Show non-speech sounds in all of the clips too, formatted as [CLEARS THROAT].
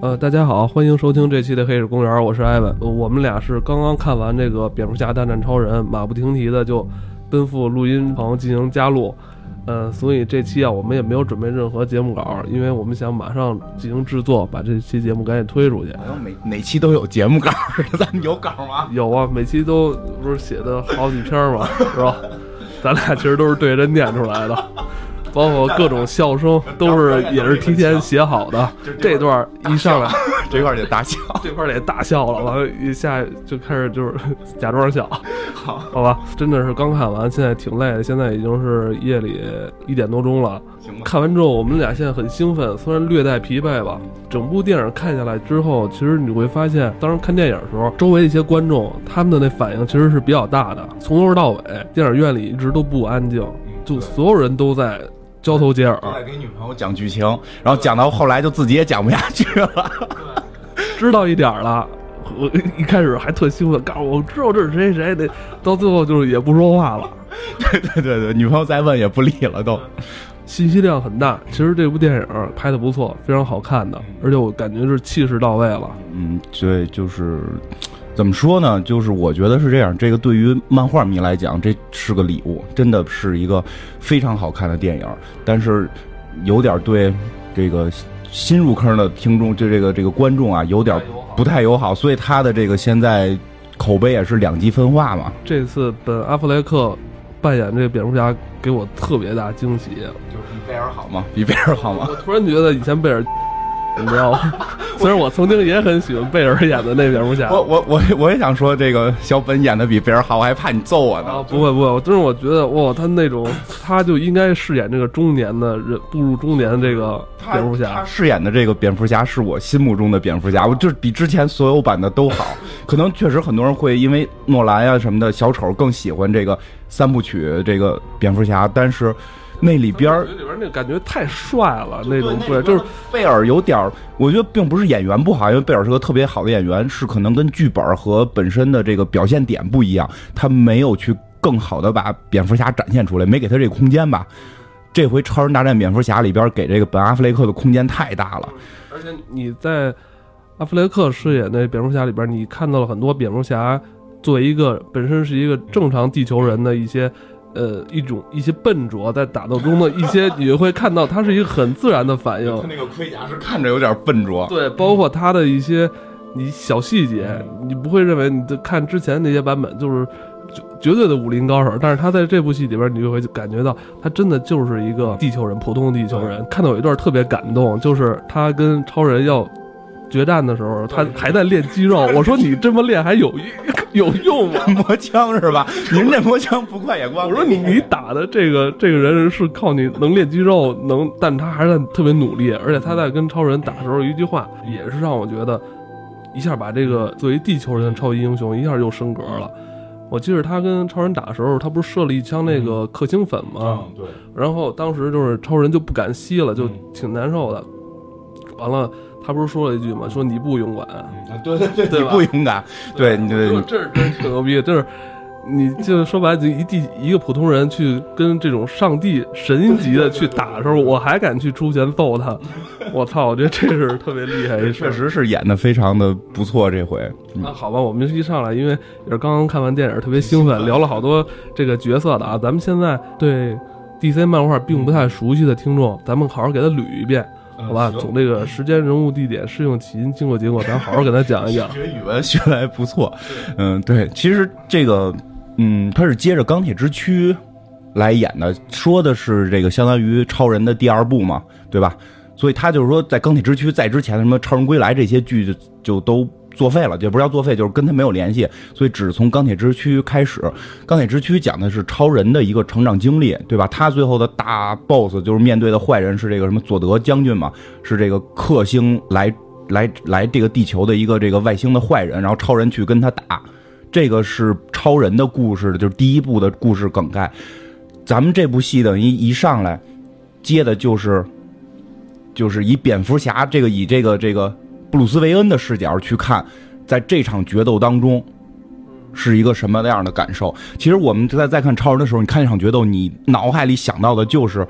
呃，大家好，欢迎收听这期的《黑水公园》，我是艾文。呃我们俩是刚刚看完这个《蝙蝠侠大战超人》，马不停蹄的就奔赴录音棚进行加录。呃，所以这期啊，我们也没有准备任何节目稿，因为我们想马上进行制作，把这期节目赶紧推出去。好像每每期都有节目稿，[LAUGHS] 咱们有稿吗？有啊，每期都不是写的好几篇嘛，[LAUGHS] 是吧？咱俩其实都是对着念出来的，包括各种笑声都是也是提前写好的。这段一上来。[LAUGHS] 这块儿得大笑，[LAUGHS] 这块儿得大笑了，完了，一下就开始就是 [LAUGHS] 假装笑，好，好吧，真的是刚看完，现在挺累的，现在已经是夜里一点多钟了。看完之后，我们俩现在很兴奋，虽然略带疲惫吧。整部电影看下来之后，其实你会发现，当时看电影的时候，周围一些观众他们的那反应其实是比较大的，从头到尾，电影院里一直都不安静，就所有人都在交头接耳，都在给女朋友讲剧情，然后讲到后来就自己也讲不下去了。[LAUGHS] 知道一点了。我 [LAUGHS] 一开始还特兴奋，告诉我知道这是谁谁的，到最后就是也不说话了，[LAUGHS] 对对对对，女朋友再问也不理了都。信息量很大。其实这部电影拍的不错，非常好看的，而且我感觉是气势到位了。嗯，对，就是怎么说呢？就是我觉得是这样，这个对于漫画迷来讲，这是个礼物，真的是一个非常好看的电影。但是有点对这个新入坑的听众，就这个这个观众啊，有点不太友好，所以他的这个现在口碑也是两极分化嘛。这次本阿弗莱克扮演这个蝙蝠侠，给我特别大惊喜。就是比贝尔好吗？比贝尔好吗？我突然觉得以前贝尔，你知道吗？[LAUGHS] 虽然我曾经也很喜欢贝尔演的那蝙蝠侠，我我我我也想说，这个小本演的比贝尔好，我还怕你揍我呢。啊，不会不会，真是我觉得哇，他那种他就应该饰演这个中年的人，步入中年的这个蝙蝠他侠。饰演的这个蝙蝠侠是我心目中的蝙蝠侠，我就是比之前所有版的都好。可能确实很多人会因为诺兰呀、什么的小丑更喜欢这个三部曲这个蝙蝠侠，但是那里边儿里边那感觉太帅了，那种对，对，就是贝尔有点儿，我觉得并不是演员不好，因为贝尔是个特别好的演员，是可能跟剧本和本身的这个表现点不一样，他没有去更好的把蝙蝠侠展现出来，没给他这个空间吧。这回《超人大战蝙蝠侠》里边给这个本阿弗雷克的空间太大了，而且你在阿弗雷克饰演的蝙蝠侠里边，你看到了很多蝙蝠侠作为一个本身是一个正常地球人的一些。呃，一种一些笨拙在打斗中的一些，你会看到他是一个很自然的反应。他那个盔甲是看着有点笨拙，对，包括他的一些你小细节，你不会认为你看之前那些版本就是绝绝对的武林高手，但是他在这部戏里边，你就会感觉到他真的就是一个地球人，普通的地球人。看到有一段特别感动，就是他跟超人要决战的时候，他还在练肌肉。[LAUGHS] 我说你这么练还有有用吗？[LAUGHS] 磨枪是吧？您这磨枪不快也光。我说你你打的这个这个人是靠你能练肌肉能，但他还是在特别努力，而且他在跟超人打的时候，一句话也是让我觉得一下把这个作为地球人的超级英雄一下又升格了。我记得他跟超人打的时候，他不是射了一枪那个克星粉吗？对。然后当时就是超人就不敢吸了，就挺难受的。完了，他不是说了一句吗？说你不勇敢。对对对，对你不勇敢，对你对，这是真挺牛逼的，就是你就说白了，就一地一个普通人去跟这种上帝神级的去打的时候，我还敢去出拳揍他，我操！我觉得这是特别厉害确。实是演的非常的不错，这回。那好吧，我们一上来，因为也是刚刚看完电影，特别兴奋，聊了好多这个角色的啊。咱们现在对 DC 漫画并不太熟悉的听众，咱们好好给他捋一遍。好吧，从这个时间、人物、地点、适用起因、经过、结果，咱好好给他讲一讲。学语文学的还不错，嗯，对，其实这个，嗯，他是接着钢铁之躯来演的，说的是这个相当于超人的第二部嘛，对吧？所以他就是说，在钢铁之躯在之前的什么超人归来这些剧就就都作废了，也不是叫作废，就是跟他没有联系，所以只从钢铁之躯开始。钢铁之躯讲的是超人的一个成长经历，对吧？他最后的大 boss 就是面对的坏人是这个什么佐德将军嘛，是这个克星来 [LAUGHS] 来来这个地球的一个这个外星的坏人，然后超人去跟他打，这个是超人的故事，就是第一部的故事梗概。咱们这部戏等于一上来接的就是就是以蝙蝠侠这个以这个这个布鲁斯韦恩的视角去看，在这场决斗当中是一个什么样的感受？其实我们在在看超人的时候，你看这场决斗，你脑海里想到的就是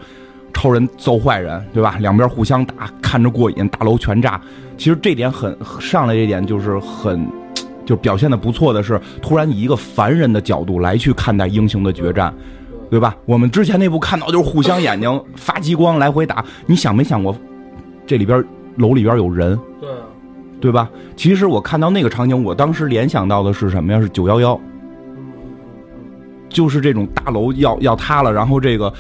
超人揍坏人，对吧？两边互相打，看着过瘾，大楼全炸。其实这点很上来，这点就是很，就表现的不错的是，突然以一个凡人的角度来去看待英雄的决战，对吧？我们之前那部看到就是互相眼睛发激光来回打，你想没想过这里边楼里边有人？对，对吧？其实我看到那个场景，我当时联想到的是什么呀？是九幺幺，就是这种大楼要要塌了，然后这个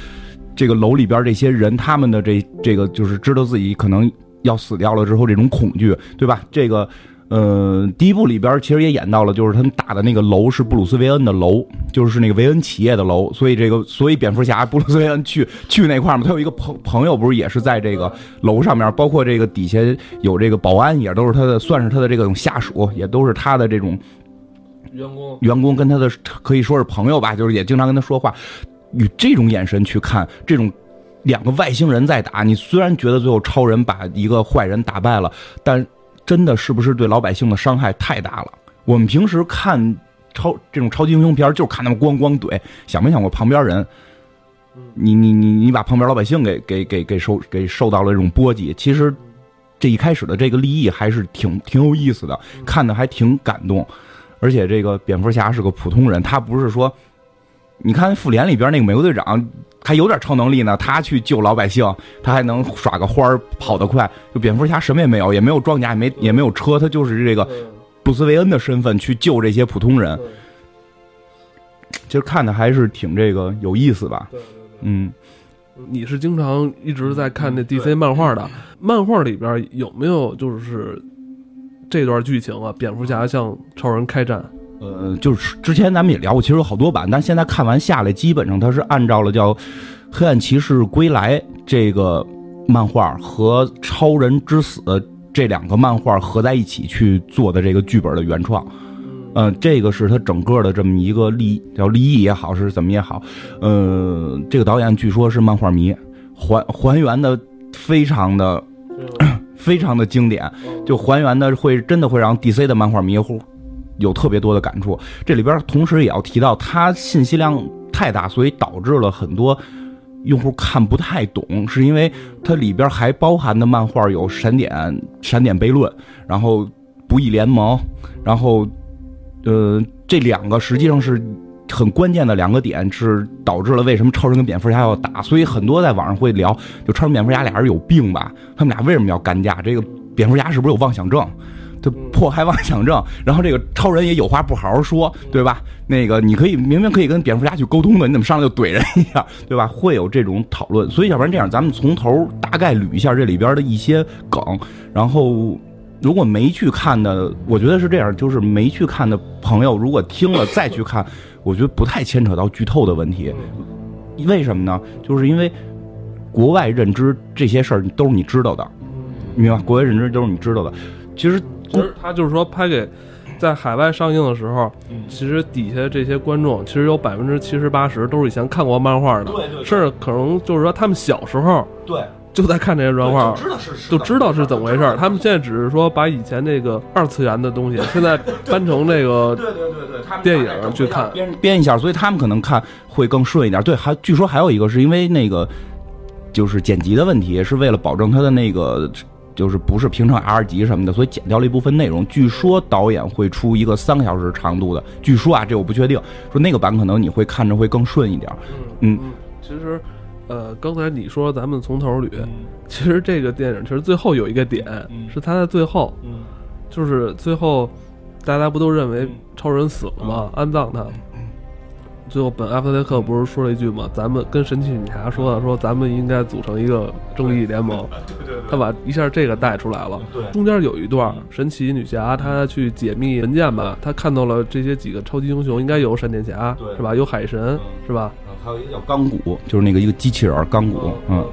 这个楼里边这些人，他们的这这个就是知道自己可能。要死掉了之后，这种恐惧，对吧？这个，呃，第一部里边其实也演到了，就是他们打的那个楼是布鲁斯韦恩的楼，就是那个韦恩企业的楼，所以这个，所以蝙蝠侠布鲁斯韦恩去去那块嘛，他有一个朋朋友，不是也是在这个楼上面，包括这个底下有这个保安，也都是他的，算是他的这种下属，也都是他的这种员工，员工跟他的可以说是朋友吧，就是也经常跟他说话，以这种眼神去看这种。两个外星人在打，你虽然觉得最后超人把一个坏人打败了，但真的是不是对老百姓的伤害太大了？我们平时看超这种超级英雄片，就看他们咣咣怼，想没想过旁边人？你你你你把旁边老百姓给给给给受给受到了这种波及。其实这一开始的这个立意还是挺挺有意思的，看的还挺感动。而且这个蝙蝠侠是个普通人，他不是说。你看复联里边那个美国队长还有点超能力呢，他去救老百姓，他还能耍个花儿跑得快。就蝙蝠侠什么也没有，也没有装甲，也没也没有车，他就是这个布斯韦恩的身份去救这些普通人。其实看的还是挺这个有意思吧？嗯，你是经常一直在看那 DC 漫画的，漫画里边有没有就是这段剧情啊？蝙蝠侠向超人开战。呃，就是之前咱们也聊过，其实有好多版，但现在看完下来，基本上它是按照了叫《黑暗骑士归来》这个漫画和《超人之死》这两个漫画合在一起去做的这个剧本的原创。嗯，这个是他整个的这么一个立叫立意也好，是怎么也好。呃，这个导演据说是漫画迷，还还原的非常的 [CLEARS THROAT] 非常的经典，就还原的会真的会让 DC 的漫画迷糊。有特别多的感触，这里边同时也要提到，它信息量太大，所以导致了很多用户看不太懂，是因为它里边还包含的漫画有《闪点》《闪点悖论》，然后《不义联盟》，然后呃这两个实际上是很关键的两个点，是导致了为什么超人跟蝙蝠侠要打，所以很多在网上会聊，就超人蝙蝠侠俩人有病吧？他们俩为什么要干架？这个蝙蝠侠是不是有妄想症？就迫害妄想症，然后这个超人也有话不好好说，对吧？那个你可以明明可以跟蝙蝠侠去沟通的，你怎么上来就怼人一下，对吧？会有这种讨论，所以要不然这样，咱们从头大概捋一下这里边的一些梗，然后如果没去看的，我觉得是这样，就是没去看的朋友，如果听了再去看，我觉得不太牵扯到剧透的问题。为什么呢？就是因为国外认知这些事儿都是你知道的，明白？国外认知都是你知道的，其实。其实他就是说，拍给在海外上映的时候，其实底下这些观众，其实有百分之七十八十都是以前看过漫画的，对对，甚至可能就是说他们小时候对就在看这些漫画，就知道是就知道是怎么回事。他们现在只是说把以前那个二次元的东西，现在搬成这个 [LAUGHS] 对对对对，他电影去看编编一下，所以他们可能看会更顺一点。对，还据说还有一个是因为那个就是剪辑的问题，是为了保证他的那个。就是不是平常 R 级什么的，所以剪掉了一部分内容。据说导演会出一个三个小时长度的，据说啊，这我不确定。说那个版可能你会看着会更顺一点。嗯，其实，呃，刚才你说咱们从头捋，其实这个电影其实最后有一个点，是他在最后，就是最后大家不都认为超人死了吗？安葬他。最后，本阿弗雷克不是说了一句嘛？咱们跟神奇女侠说了，说咱们应该组成一个正义联盟。他把一下这个带出来了。对，中间有一段，神奇女侠她去解密文件吧，她看到了这些几个超级英雄，应该有闪电侠，是吧？有海神，是吧？还有一个叫钢骨，就是那个一个机器人钢骨，嗯。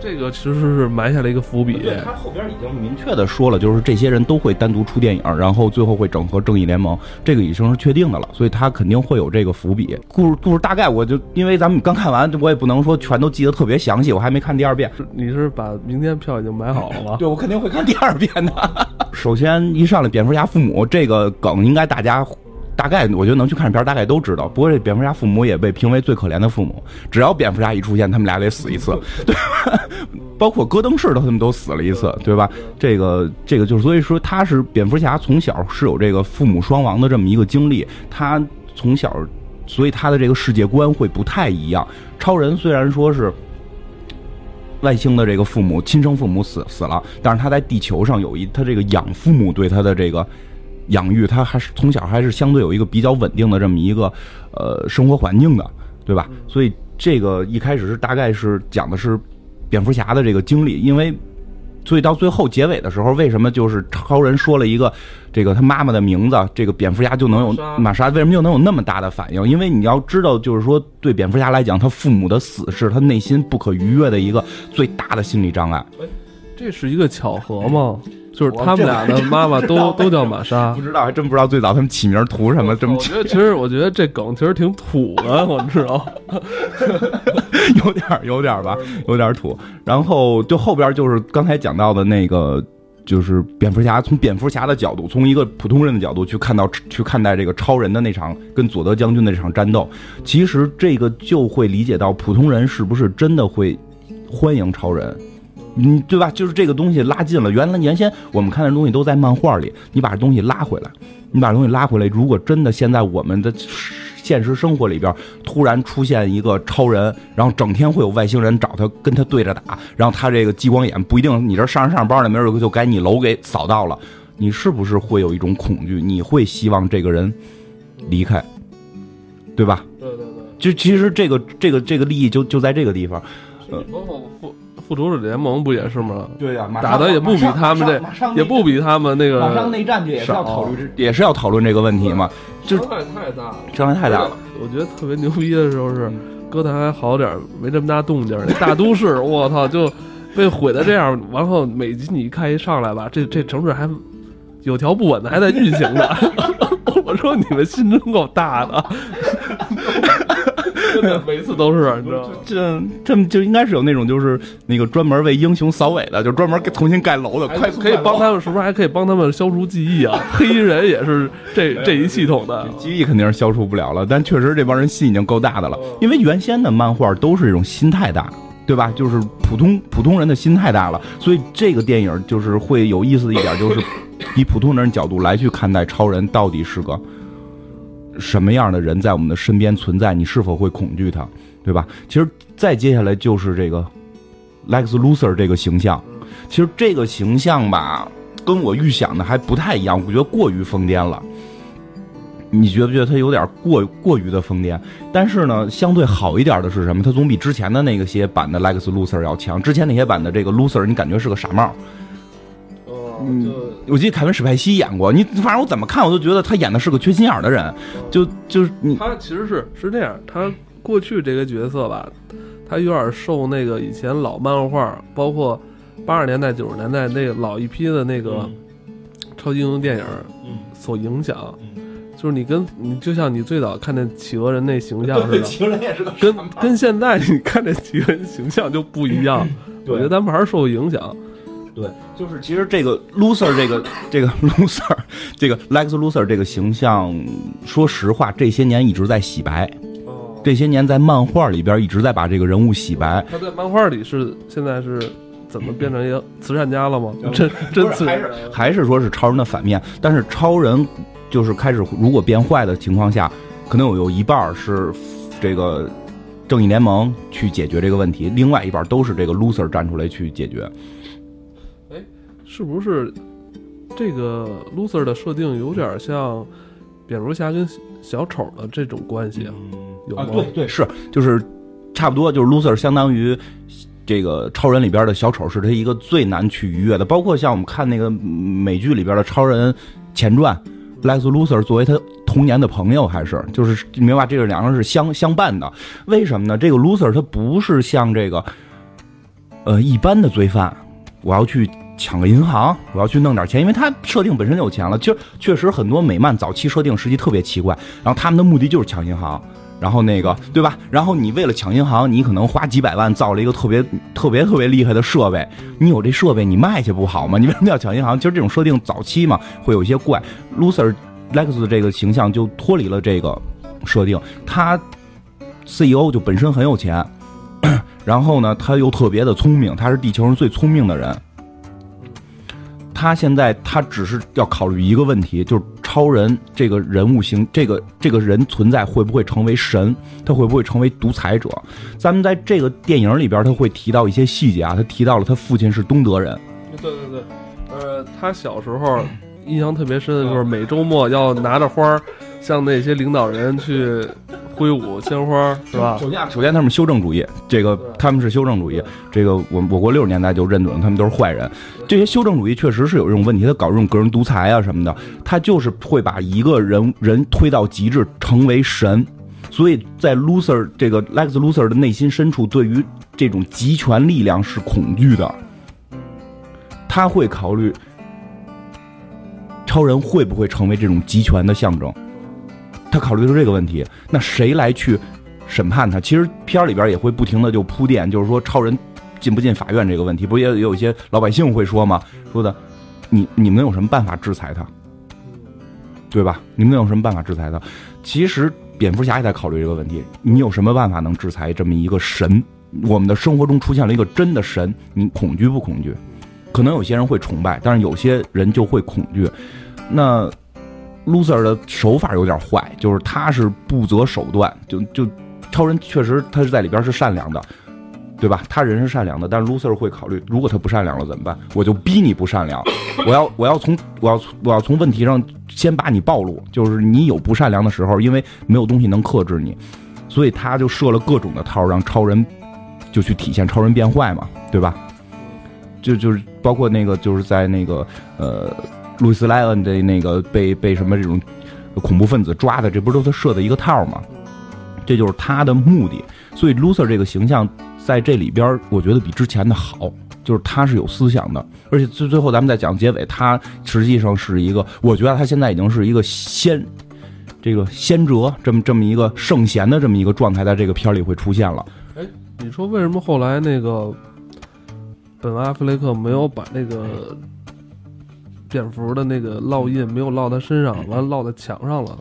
这个其实是埋下了一个伏笔。对他后边已经明确的说了，就是这些人都会单独出电影，然后最后会整合正义联盟，这个已经是确定的了，所以他肯定会有这个伏笔。故事故事大概我就因为咱们刚看完，我也不能说全都记得特别详细，我还没看第二遍。你是把明天票已经买好了吗？[LAUGHS] 对，我肯定会看第二遍的。首先一上来蝙蝠侠父母这个梗，应该大家。大概我觉得能去看片儿，大概都知道。不过这蝙蝠侠父母也被评为最可怜的父母，只要蝙蝠侠一出现，他们俩得死一次，对吧？[LAUGHS] 包括戈登氏都他们都死了一次，对吧？这个这个就是所以说他是蝙蝠侠从小是有这个父母双亡的这么一个经历，他从小所以他的这个世界观会不太一样。超人虽然说是。外星的这个父母，亲生父母死死了，但是他在地球上有一他这个养父母对他的这个养育，他还是从小还是相对有一个比较稳定的这么一个呃生活环境的，对吧？所以这个一开始是大概是讲的是蝙蝠侠的这个经历，因为。所以到最后结尾的时候，为什么就是超人说了一个这个他妈妈的名字，这个蝙蝠侠就能有玛莎？为什么就能有那么大的反应？因为你要知道，就是说对蝙蝠侠来讲，他父母的死是他内心不可逾越的一个最大的心理障碍。这是一个巧合吗？就是他们俩的妈妈 [LAUGHS] 都都叫玛莎，[LAUGHS] 不知道还真不知道最早他们起名图什么这么。我觉得其实我觉得这梗其实挺土的，我知道，[LAUGHS] 有点有点吧，有点土。然后就后边就是刚才讲到的那个，就是蝙蝠侠从蝙蝠侠的角度，从一个普通人的角度去看到去看待这个超人的那场跟佐德将军的这场战斗。其实这个就会理解到普通人是不是真的会欢迎超人。嗯，对吧？就是这个东西拉近了。原来原先我们看的东西都在漫画里，你把这东西拉回来，你把东西拉回来。如果真的现在我们的现实生活里边突然出现一个超人，然后整天会有外星人找他跟他对着打，然后他这个激光眼不一定你这上着上班呢，没准就该你楼给扫到了，你是不是会有一种恐惧？你会希望这个人离开，对吧？对对对。就其实这个这个这个利益就就在这个地方。呃。复仇者联盟不也是吗？对呀，打的也不比他们这，也不比他们那个。马上内战去也是要讨论，也是要讨论这个问题嘛。伤害太大了，伤害太大了。我觉得特别牛逼的时候是，歌坛还好点，没这么大动静。那大都市，我操，就被毁的这样。然后每集你一看一上来吧，这这城市还有条不紊的还在运行呢。[LAUGHS] 我说你们心真够大的。每次都是，你知道吗？[LAUGHS] 这这就应该是有那种，就是那个专门为英雄扫尾的，就专门给重新盖楼的，快可以帮他们，是不是还可以帮他们消除记忆啊？[LAUGHS] 黑衣人也是这这一系统的，记忆肯定是消除不了了，但确实这帮人心已经够大的了。因为原先的漫画都是这种心太大，对吧？就是普通普通人的心太大了，所以这个电影就是会有意思的一点，就是 [COUGHS] 以普通人角度来去看待超人到底是个。什么样的人在我们的身边存在？你是否会恐惧他，对吧？其实再接下来就是这个 Lex Luthor 这个形象。其实这个形象吧，跟我预想的还不太一样，我觉得过于疯癫了。你觉不觉得他有点过过于的疯癫？但是呢，相对好一点的是什么？他总比之前的那个些版的 Lex Luthor 要强。之前那些版的这个 Luthor，你感觉是个傻帽。嗯，我记得凯文史派西演过你，反正我怎么看我都觉得他演的是个缺心眼的人，就就是你他其实是是这样，他过去这个角色吧，他有点受那个以前老漫画，包括八十年代九十年代那个老一批的那个超级英雄电影所影响，就是你跟你就像你最早看那企鹅人那形象似的，[LAUGHS] 企鹅人也是个跟跟现在你看这企鹅人形象就不一样，我觉得咱们还是受影响。对，就是其实这个 loser 这个这个 [LAUGHS] loser 这个 Lex loser 这个形象，说实话，这些年一直在洗白。哦，这些年在漫画里边一直在把这个人物洗白。他在漫画里是现在是怎么变成一个慈善家了吗？真真慈还是还是说是超人的反面？但是超人就是开始如果变坏的情况下，可能有有一半是这个正义联盟去解决这个问题，另外一半都是这个 loser 站出来去解决。是不是这个 loser 的设定有点像蝙蝠侠跟小丑的这种关系啊？有吗？对对是，就是差不多，就是 loser 相当于这个超人里边的小丑，是他一个最难去逾越的。包括像我们看那个美剧里边的超人前传，Lex Luthor 作为他童年的朋友，还是就是明白这个两个人是相相伴的。为什么呢？这个 loser 他不是像这个呃一般的罪犯，我要去。抢个银行，我要去弄点钱，因为他设定本身就有钱了。就确实很多美漫早期设定实际特别奇怪，然后他们的目的就是抢银行，然后那个对吧？然后你为了抢银行，你可能花几百万造了一个特别特别特别厉害的设备，你有这设备你卖去不好吗？你为什么要抢银行？其实这种设定早期嘛会有一些怪。Loser Lex 这个形象就脱离了这个设定，他 CEO 就本身很有钱，[COUGHS] 然后呢他又特别的聪明，他是地球上最聪明的人。他现在他只是要考虑一个问题，就是超人这个人物形，这个这个人存在会不会成为神？他会不会成为独裁者？咱们在这个电影里边，他会提到一些细节啊，他提到了他父亲是东德人。对对对，呃，他小时候印象特别深的就是每周末要拿着花儿向那些领导人去挥舞鲜花，是吧？首先，首先他们修正主义，这个他们是修正主义，这个我我国六十年代就认准了他们都是坏人。这些修正主义确实是有这种问题，他搞这种个人独裁啊什么的，他就是会把一个人人推到极致，成为神。所以在 Loser 这个 Lex Loser 的内心深处，对于这种集权力量是恐惧的。他会考虑超人会不会成为这种集权的象征，他考虑的是这个问题。那谁来去审判他？其实片儿里边也会不停的就铺垫，就是说超人进不进法院这个问题，不也有一些老百姓会说吗？说的，你你们有什么办法制裁他？对吧？你们有什么办法制裁他？其实蝙蝠侠也在考虑这个问题，你有什么办法能制裁这么一个神？我们的生活中出现了一个真的神，你恐惧不恐惧？可能有些人会崇拜，但是有些人就会恐惧。那 loser 的手法有点坏，就是他是不择手段，就就超人确实他是在里边是善良的，对吧？他人是善良的，但 loser 会考虑，如果他不善良了怎么办？我就逼你不善良，我要我要从我要我要从问题上先把你暴露，就是你有不善良的时候，因为没有东西能克制你，所以他就设了各种的套，让超人就去体现超人变坏嘛，对吧？就就是包括那个就是在那个呃路易斯莱恩的那个被被什么这种恐怖分子抓的，这不是都他设的一个套吗？这就是他的目的。所以 loser 这个形象在这里边，我觉得比之前的好，就是他是有思想的，而且最最后咱们再讲结尾，他实际上是一个，我觉得他现在已经是一个先这个先哲这么这么一个圣贤的这么一个状态，在这个片里会出现了。哎，你说为什么后来那个？本阿弗雷克没有把那个蝙蝠的那个烙印没有烙在身上，完烙在墙上了，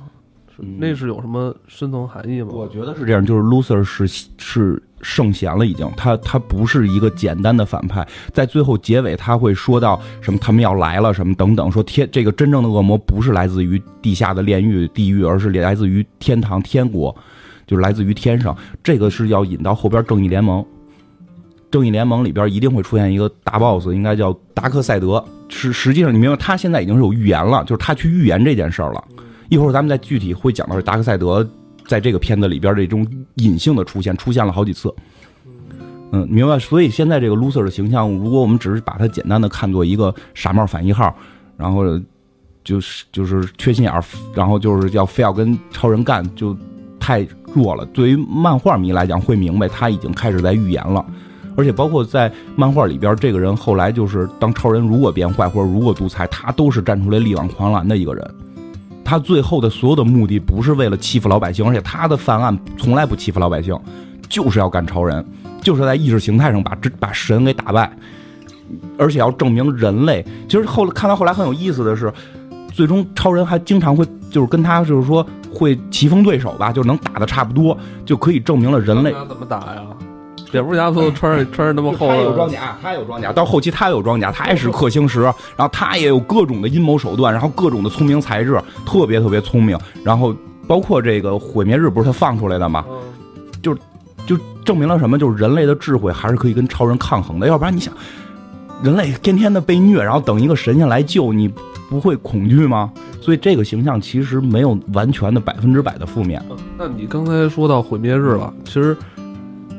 那是有什么深层含义吗？我觉得是这样，就是 loser 是是圣贤了，已经，他他不是一个简单的反派，在最后结尾他会说到什么，他们要来了什么等等，说天这个真正的恶魔不是来自于地下的炼狱地狱，而是来自于天堂天国，就是来自于天上，这个是要引到后边正义联盟。正义联盟里边一定会出现一个大 boss，应该叫达克赛德。是实际上你明白，他现在已经是有预言了，就是他去预言这件事儿了。一会儿咱们再具体会讲到是达克赛德在这个片子里边这种隐性的出现，出现了好几次。嗯，明白。所以现在这个 loser 的形象，如果我们只是把它简单的看作一个傻帽反一号，然后就是就是缺心眼儿，然后就是要非要跟超人干，就太弱了。对于漫画迷来讲，会明白他已经开始在预言了。而且包括在漫画里边，这个人后来就是当超人如果变坏或者如果独裁，他都是站出来力挽狂澜的一个人。他最后的所有的目的不是为了欺负老百姓，而且他的犯案从来不欺负老百姓，就是要干超人，就是在意识形态上把这把神给打败，而且要证明人类。其实后来看到后来很有意思的是，最终超人还经常会就是跟他就是说会棋逢对手吧，就能打的差不多，就可以证明了人类怎么打呀。蝙蝠侠都穿着穿着那么厚，他有装甲，他有装甲，到后期他有装甲，他也是氪星石，然后他也有各种的阴谋手段，然后各种的聪明才智，特别特别聪明。然后包括这个毁灭日不是他放出来的吗？就就证明了什么？就是人类的智慧还是可以跟超人抗衡的。要不然你想，人类天天的被虐，然后等一个神仙来救你，不会恐惧吗？所以这个形象其实没有完全的百分之百的负面。那你刚才说到毁灭日了，其实。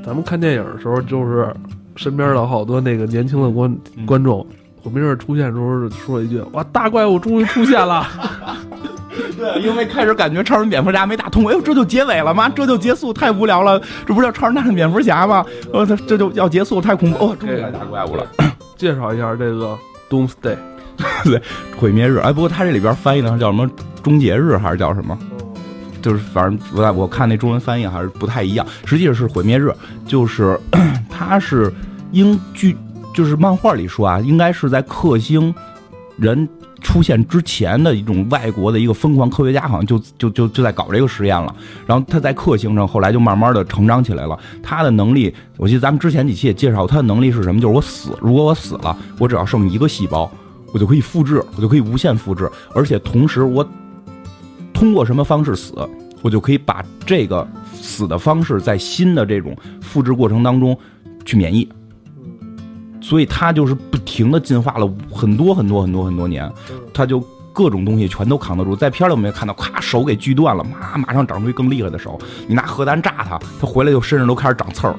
咱们看电影的时候，就是身边的好多那个年轻的观观众，我没事出现的时候说了一句：“哇，大怪物终于出现了。[LAUGHS] ”对，因为开始感觉超人蝙蝠侠没打通，哎呦，这就结尾了吗？这就结束？太无聊了！这不是叫超人大战蝙蝠侠吗？我操这就要结束，太恐怖哦！终于来大怪物了。[COUGHS] 介绍一下这个 Doomsday，[LAUGHS] 对，毁灭日。哎，不过他这里边翻译的叫什么？终结日还是叫什么？就是反正我我看那中文翻译还是不太一样，实际上是毁灭日，就是 [COUGHS] 它是应据就是漫画里说啊，应该是在克星人出现之前的一种外国的一个疯狂科学家，好像就就就就在搞这个实验了。然后他在克星上，后来就慢慢的成长起来了。他的能力，我记得咱们之前几期也介绍，他的能力是什么？就是我死，如果我死了，我只要剩一个细胞，我就可以复制，我就可以无限复制，而且同时我通过什么方式死，我就可以把这个死的方式在新的这种复制过程当中去免疫。所以他就是不停的进化了很多很多很多很多年，他就各种东西全都扛得住。在片里我们也看到，咔手给锯断了，马马上长出一更厉害的手。你拿核弹炸他，他回来就身上都开始长刺儿。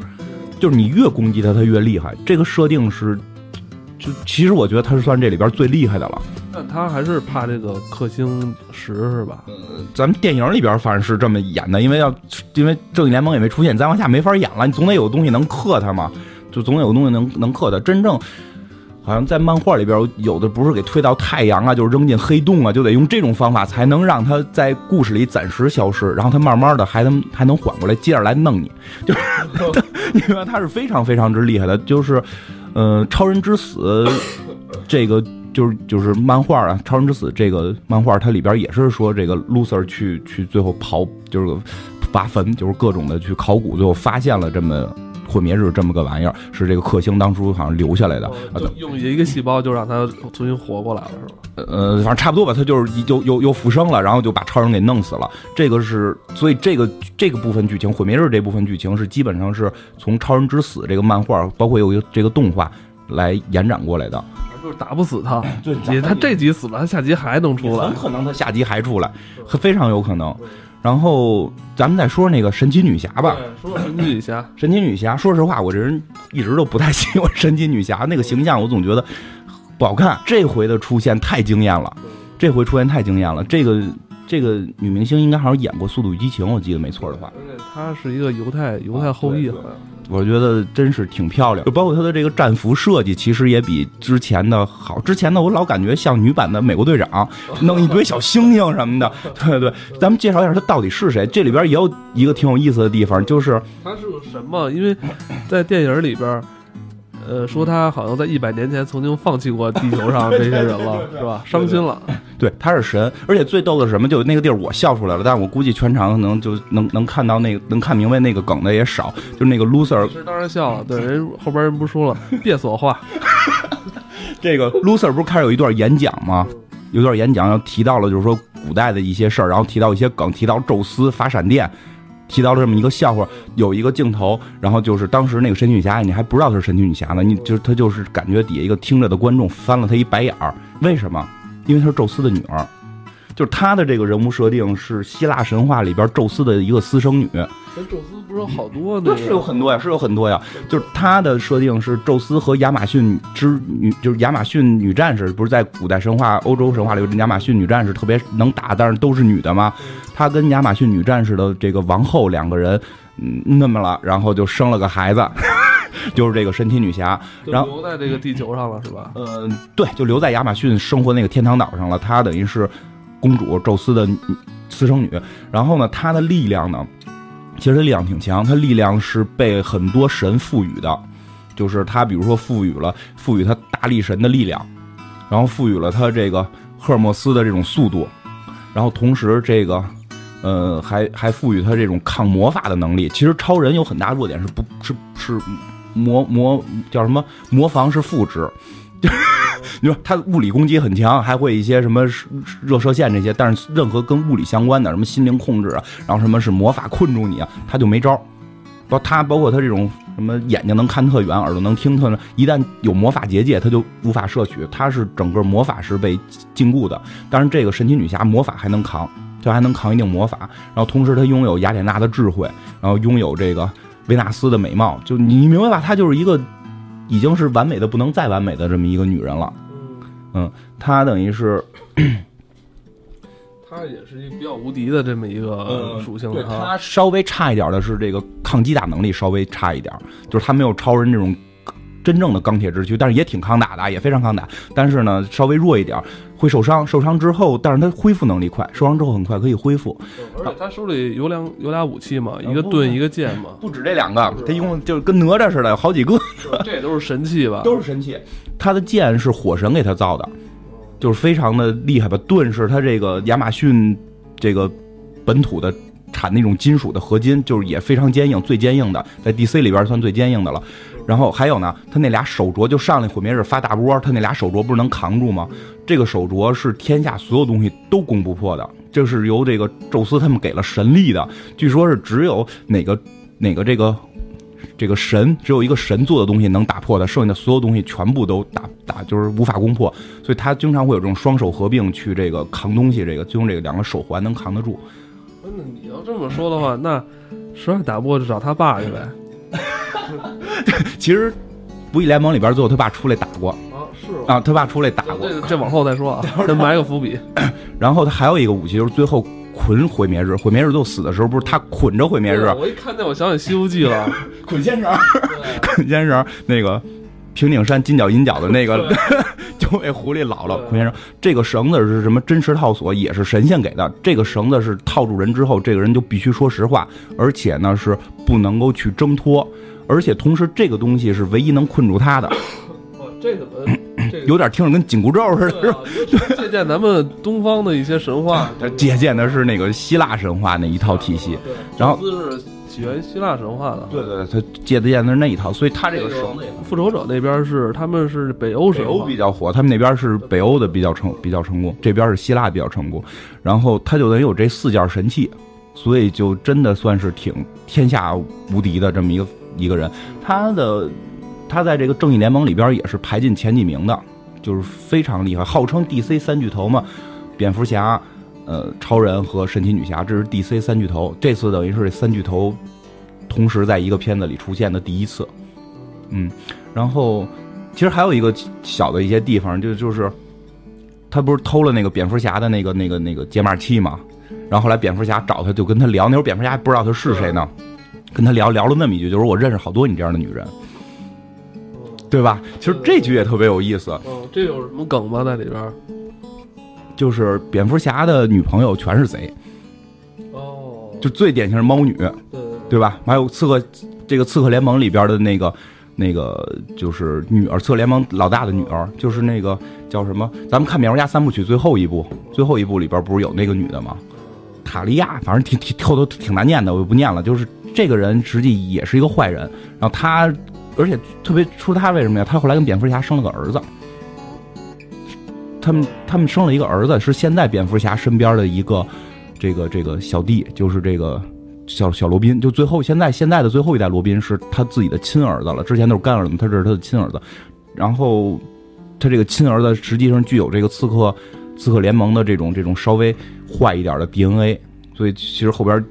就是你越攻击他，他越厉害。这个设定是，就其实我觉得他是算这里边最厉害的了。但他还是怕这个克星石是吧？呃咱们电影里边反正是这么演的，因为要因为正义联盟也没出现，再往下没法演了，你总得有东西能克他嘛。就总得有个东西能能克他。真正好像在漫画里边，有的不是给推到太阳啊，就是扔进黑洞啊，就得用这种方法才能让他在故事里暂时消失，然后他慢慢的还能还能缓过来，接着来弄你。就是 [LAUGHS] 因为他是非常非常之厉害的。就是，呃，超人之死这个就是就是漫画啊，超人之死这个漫画它里边也是说这个 Loser 去去最后刨就是挖坟，就是各种的去考古，最后发现了这么。毁灭日这么个玩意儿，是这个克星当初好像留下来的，用一个细胞就让他重新活过来了，是吧？呃，反正差不多吧，他就是又又又复生了，然后就把超人给弄死了。这个是，所以这个这个部分剧情，毁灭日这部分剧情是基本上是从超人之死这个漫画，包括有一个这个动画来延展过来的。就是打不死他，对，他这集死了，他下集还能出来，很可能他下集还出来，非常有可能。然后咱们再说那个神奇女侠吧。说神奇女侠，[LAUGHS] 神奇女侠。说实话，我这人一直都不太喜欢神奇女侠那个形象，我总觉得不好看。这回的出现太惊艳了，这回出现太惊艳了。这个这个女明星应该好像演过《速度与激情》，我记得没错的话。而且她是一个犹太犹太后裔，好像。我觉得真是挺漂亮，就包括她的这个战服设计，其实也比之前的好。之前的我老感觉像女版的美国队长，弄一堆小星星什么的。[LAUGHS] 对对，咱们介绍一下她到底是谁。这里边也有一个挺有意思的地方，就是她是个什么？因为在电影里边。呃，说他好像在一百年前曾经放弃过地球上这些人了，是吧？伤心了。对，他是神，而且最逗的是什么？就那个地儿，我笑出来了，但我估计全场可能就能能看到那个能看明白那个梗的也少，就是那个 loser。当然笑了，对，人后边人不说了，别说话。这个 loser 不是开始有一段演讲吗？有一段演讲要提到了，就是说古代的一些事儿，然后提到一些梗，提到宙斯发闪电。提到了这么一个笑话，有一个镜头，然后就是当时那个神奇女侠，你还不知道她是神奇女侠呢，你就是她就是感觉底下一个听着的观众翻了她一白眼儿，为什么？因为她是宙斯的女儿。就是他的这个人物设定是希腊神话里边宙斯的一个私生女。那宙斯不是有好多呢？是有很多呀，是有很多呀。就是他的设定是宙斯和亚马逊之女，就是亚马逊女战士，不是在古代神话、欧洲神话里，亚马逊女战士特别能打，但是都是女的吗？他跟亚马逊女战士的这个王后两个人，嗯，那么了，然后就生了个孩子，[LAUGHS] 就是这个神奇女侠，然后留在这个地球上了，是吧？嗯，对，就留在亚马逊生活那个天堂岛上了。她等于是。公主宙斯的私生女，然后呢，她的力量呢，其实她力量挺强，她力量是被很多神赋予的，就是她比如说赋予了赋予她大力神的力量，然后赋予了她这个赫尔墨斯的这种速度，然后同时这个呃还还赋予她这种抗魔法的能力。其实超人有很大弱点是不是是魔魔叫什么魔防是复制。你说他物理攻击很强，还会一些什么热射线这些，但是任何跟物理相关的，什么心灵控制啊，然后什么是魔法困住你啊，他就没招。包他包括他这种什么眼睛能看特远，耳朵能听特，一旦有魔法结界，他就无法摄取。他是整个魔法是被禁锢的。但是这个神奇女侠魔法还能扛，就还能扛一定魔法。然后同时她拥有雅典娜的智慧，然后拥有这个维纳斯的美貌。就你明白吧？她就是一个已经是完美的不能再完美的这么一个女人了。嗯，他等于是，[COUGHS] 他也是一个比较无敌的这么一个属性。对他稍微差一点的是这个抗击打能力稍微差一点，就是他没有超人这种真正的钢铁之躯，但是也挺抗打的，也非常抗打。但是呢，稍微弱一点，会受伤。受伤之后，但是他恢复能力快，受伤之后很快可以恢复。而且他手里有两有俩武器嘛，一个盾，一个剑嘛。不止这两个，他一共就是跟哪吒似的，有好几个。[LAUGHS] 这也都是神器吧？都是神器。他的剑是火神给他造的，就是非常的厉害吧。盾是他这个亚马逊这个本土的产那种金属的合金，就是也非常坚硬，最坚硬的，在 DC 里边算最坚硬的了。然后还有呢，他那俩手镯就上来毁灭日发大波，他那俩手镯不是能扛住吗？这个手镯是天下所有东西都攻不破的，这是由这个宙斯他们给了神力的，据说是只有哪个哪个这个这个神只有一个神做的东西能打破的，剩下的所有东西全部都打打就是无法攻破，所以他经常会有这种双手合并去这个扛东西，这个就用这个两个手环能扛得住。那你要这么说的话，那实在打不过就找他爸去呗。[LAUGHS] 其实，不义联盟里边最后他爸出来打过啊，是啊，他爸出来打过。这这往后再说啊，[LAUGHS] 先埋个伏笔。[COUGHS] 然后他还有一个武器，就是最后捆毁灭日。毁灭日最后死的时候，不是他捆着毁灭日？我一看那，我想起《西游记》了，[LAUGHS] 捆仙绳，捆仙绳。那个平顶山金角银角的那个九尾狐狸姥姥孔先生。这个绳子是什么？真实套索，也是神仙给的。这个绳子是套住人之后，这个人就必须说实话，而且呢是不能够去挣脱。而且同时，这个东西是唯一能困住他的。[COUGHS] 哇，这怎么 [CLEARS THROAT] 有点听着跟紧箍咒似的？是吧借鉴咱们东方的一些神话。[LAUGHS] 借鉴的是那个希腊神话那一套体系。然后是起源希腊神话的。对对，他借鉴的是那一套，所以他这个复仇者那边是他们是北欧神话比较火，他们那边是北欧的比较成比较成功，这边是希腊比较成功。然后他就得有这四件神器，所以就真的算是挺天下无敌的这么一个。一个人，他的他在这个正义联盟里边也是排进前几名的，就是非常厉害，号称 DC 三巨头嘛，蝙蝠侠、呃，超人和神奇女侠，这是 DC 三巨头。这次等于是这三巨头同时在一个片子里出现的第一次。嗯，然后其实还有一个小的一些地方，就就是他不是偷了那个蝙蝠侠的那个那个那个解码器嘛，然后后来蝙蝠侠找他就跟他聊，那时候蝙蝠侠还不知道他是谁呢。跟他聊聊了那么一句，就是我认识好多你这样的女人，对吧？其实这句也特别有意思。嗯，这有什么梗吗？在里边？就是蝙蝠侠的女朋友全是贼。哦。就最典型是猫女，对对吧？还有刺客，这个刺客联盟里边的那个那个就是女儿，刺客联盟老大的女儿，就是那个叫什么？咱们看蝙蝠侠三部曲最后一部，最后一部里边不是有那个女的吗？塔利亚，反正挺挺后头挺难念的，我就不念了。就是这个人实际也是一个坏人，然后他，而且特别出他为什么呀？他后来跟蝙蝠侠生了个儿子，他们他们生了一个儿子，是现在蝙蝠侠身边的一个这个这个小弟，就是这个小小罗宾。就最后现在现在的最后一代罗宾是他自己的亲儿子了，之前都是干儿子，他这是他的亲儿子。然后他这个亲儿子实际上具有这个刺客刺客联盟的这种这种稍微。坏一点的 DNA，所以其实后边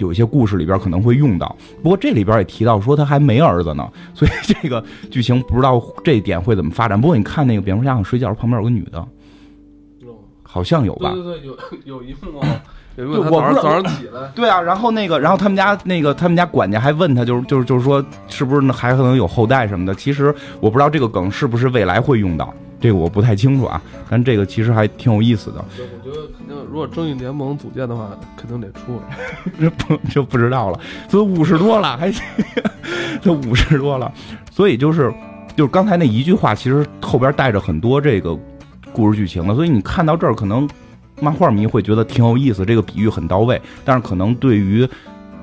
有一些故事里边可能会用到。不过这里边也提到说他还没儿子呢，[LAUGHS] 所以这个剧情不知道这一点会怎么发展。不过你看那个蝙蝠侠睡觉旁边有个女的，好像有吧？对对对，有 [LAUGHS] 有一幕，[LAUGHS] 有一幕早上早上起来，对啊，然后那个然后他们家那个他们家管家还问他，就是就是就是说是不是还可能有后代什么的？其实我不知道这个梗是不是未来会用到。这个我不太清楚啊，但这个其实还挺有意思的。我觉得如果正义联盟组建的话，肯定得出。[LAUGHS] 这不就不知道了，都五十多了，还都 [LAUGHS] 五十多了，所以就是就是刚才那一句话，其实后边带着很多这个故事剧情的。所以你看到这儿，可能漫画迷会觉得挺有意思，这个比喻很到位。但是可能对于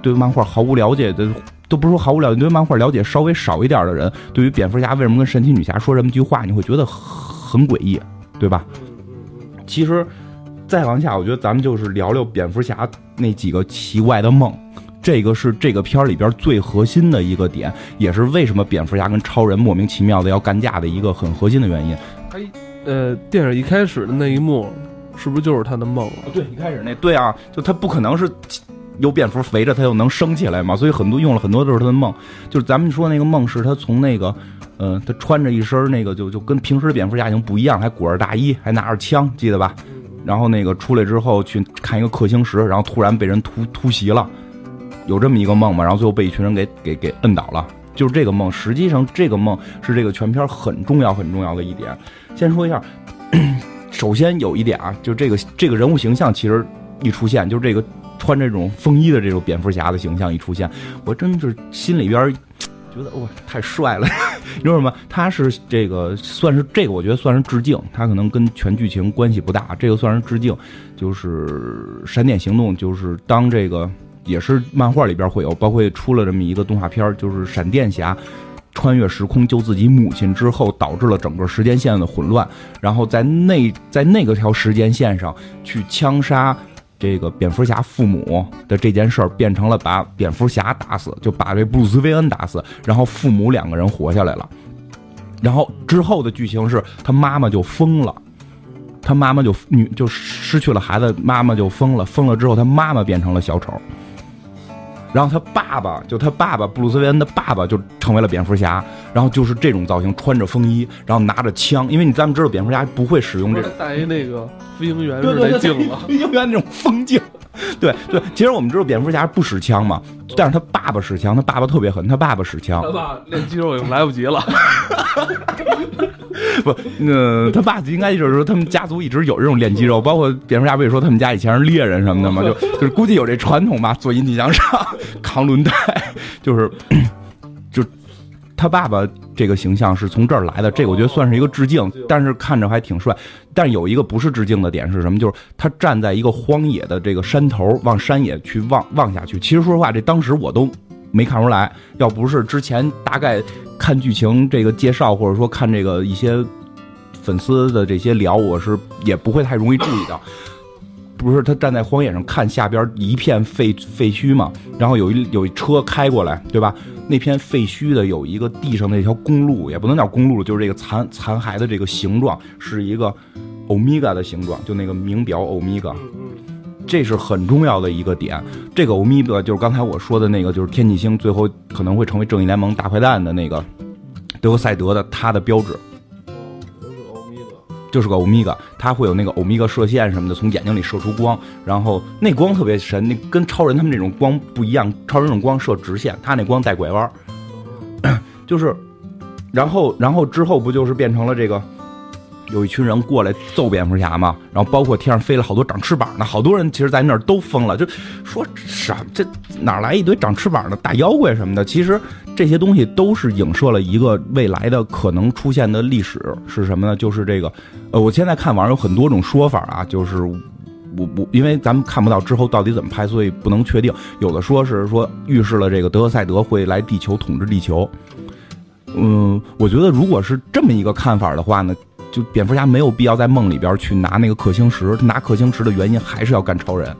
对漫画毫无了解的。都不是说毫无了解，对漫画了解稍微少一点的人，对于蝙蝠侠为什么跟神奇女侠说这么句话，你会觉得很诡异，对吧？其实再往下，我觉得咱们就是聊聊蝙蝠侠那几个奇怪的梦，这个是这个片儿里边最核心的一个点，也是为什么蝙蝠侠跟超人莫名其妙的要干架的一个很核心的原因。他呃，电影一开始的那一幕，是不是就是他的梦啊？对，一开始那对啊，就他不可能是。有蝙蝠围着他又能升起来嘛？所以很多用了很多都是他的梦，就是咱们说那个梦是他从那个，呃，他穿着一身那个就就跟平时的蝙蝠侠已经不一样，还裹着大衣，还拿着枪，记得吧？然后那个出来之后去看一个氪星石，然后突然被人突突袭了，有这么一个梦嘛？然后最后被一群人给给给摁倒了，就是这个梦。实际上这个梦是这个全片很重要很重要的一点。先说一下，[CLEARS THROAT] 首先有一点啊，就这个这个人物形象其实一出现就是这个。穿这种风衣的这种蝙蝠侠的形象一出现，我真是心里边觉得哇太帅了，你知道什么？他是这个算是这个，我觉得算是致敬，他可能跟全剧情关系不大，这个算是致敬，就是《闪电行动》，就是当这个也是漫画里边会有，包括出了这么一个动画片，就是闪电侠。穿越时空救自己母亲之后，导致了整个时间线的混乱，然后在那在那个条时间线上去枪杀这个蝙蝠侠父母的这件事儿，变成了把蝙蝠侠打死，就把这布鲁斯韦恩打死，然后父母两个人活下来了。然后之后的剧情是他妈妈就疯了，他妈妈就女就失去了孩子，妈妈就疯了，疯了之后他妈妈变成了小丑。然后他爸爸就他爸爸布鲁斯韦恩的爸爸就成为了蝙蝠侠，然后就是这种造型，穿着风衣，然后拿着枪，因为你咱们知道蝙蝠侠不会使用这戴一那个飞行员对对那镜子，飞行员那种风镜，对 [LAUGHS] 对。其实我们知道蝙蝠侠不使枪嘛，但是他爸爸使枪，他爸爸特别狠，他爸爸使枪，他爸练肌肉已经来不及了。不，那他爸应该就是说他们家族一直有这种练肌肉，包括蝙蝠侠不也说他们家以前是猎人什么的嘛，就就是估计有这传统吧，做引体向上，扛轮胎，就是就他爸爸这个形象是从这儿来的，这个我觉得算是一个致敬，但是看着还挺帅。但是有一个不是致敬的点是什么？就是他站在一个荒野的这个山头，往山野去望望下去。其实说实话，这当时我都没看出来，要不是之前大概。看剧情这个介绍，或者说看这个一些粉丝的这些聊，我是也不会太容易注意到。不是他站在荒野上看下边一片废废墟嘛，然后有一有一车开过来，对吧？那片废墟的有一个地上那条公路，也不能叫公路，就是这个残残骸的这个形状是一个欧米伽的形状，就那个名表欧米伽。这是很重要的一个点。这个欧米伽就是刚才我说的那个，就是天启星最后可能会成为正义联盟大坏蛋的那个德克赛德的他的标志。就是个欧米伽，它会有那个欧米伽射线什么的，从眼睛里射出光，然后那光特别神，那跟超人他们那种光不一样。超人那种光射直线，他那光带拐弯，[COUGHS] 就是，然后然后之后不就是变成了这个。有一群人过来揍蝙蝠侠嘛，然后包括天上飞了好多长翅膀的，好多人其实，在那儿都疯了，就说什么这哪来一堆长翅膀的大妖怪什么的？其实这些东西都是影射了一个未来的可能出现的历史是什么呢？就是这个，呃，我现在看网上有很多种说法啊，就是我我因为咱们看不到之后到底怎么拍，所以不能确定。有的说是说预示了这个德克赛德会来地球统治地球。嗯，我觉得如果是这么一个看法的话呢？就蝙蝠侠没有必要在梦里边去拿那个氪星石，拿氪星石的原因还是要干超人，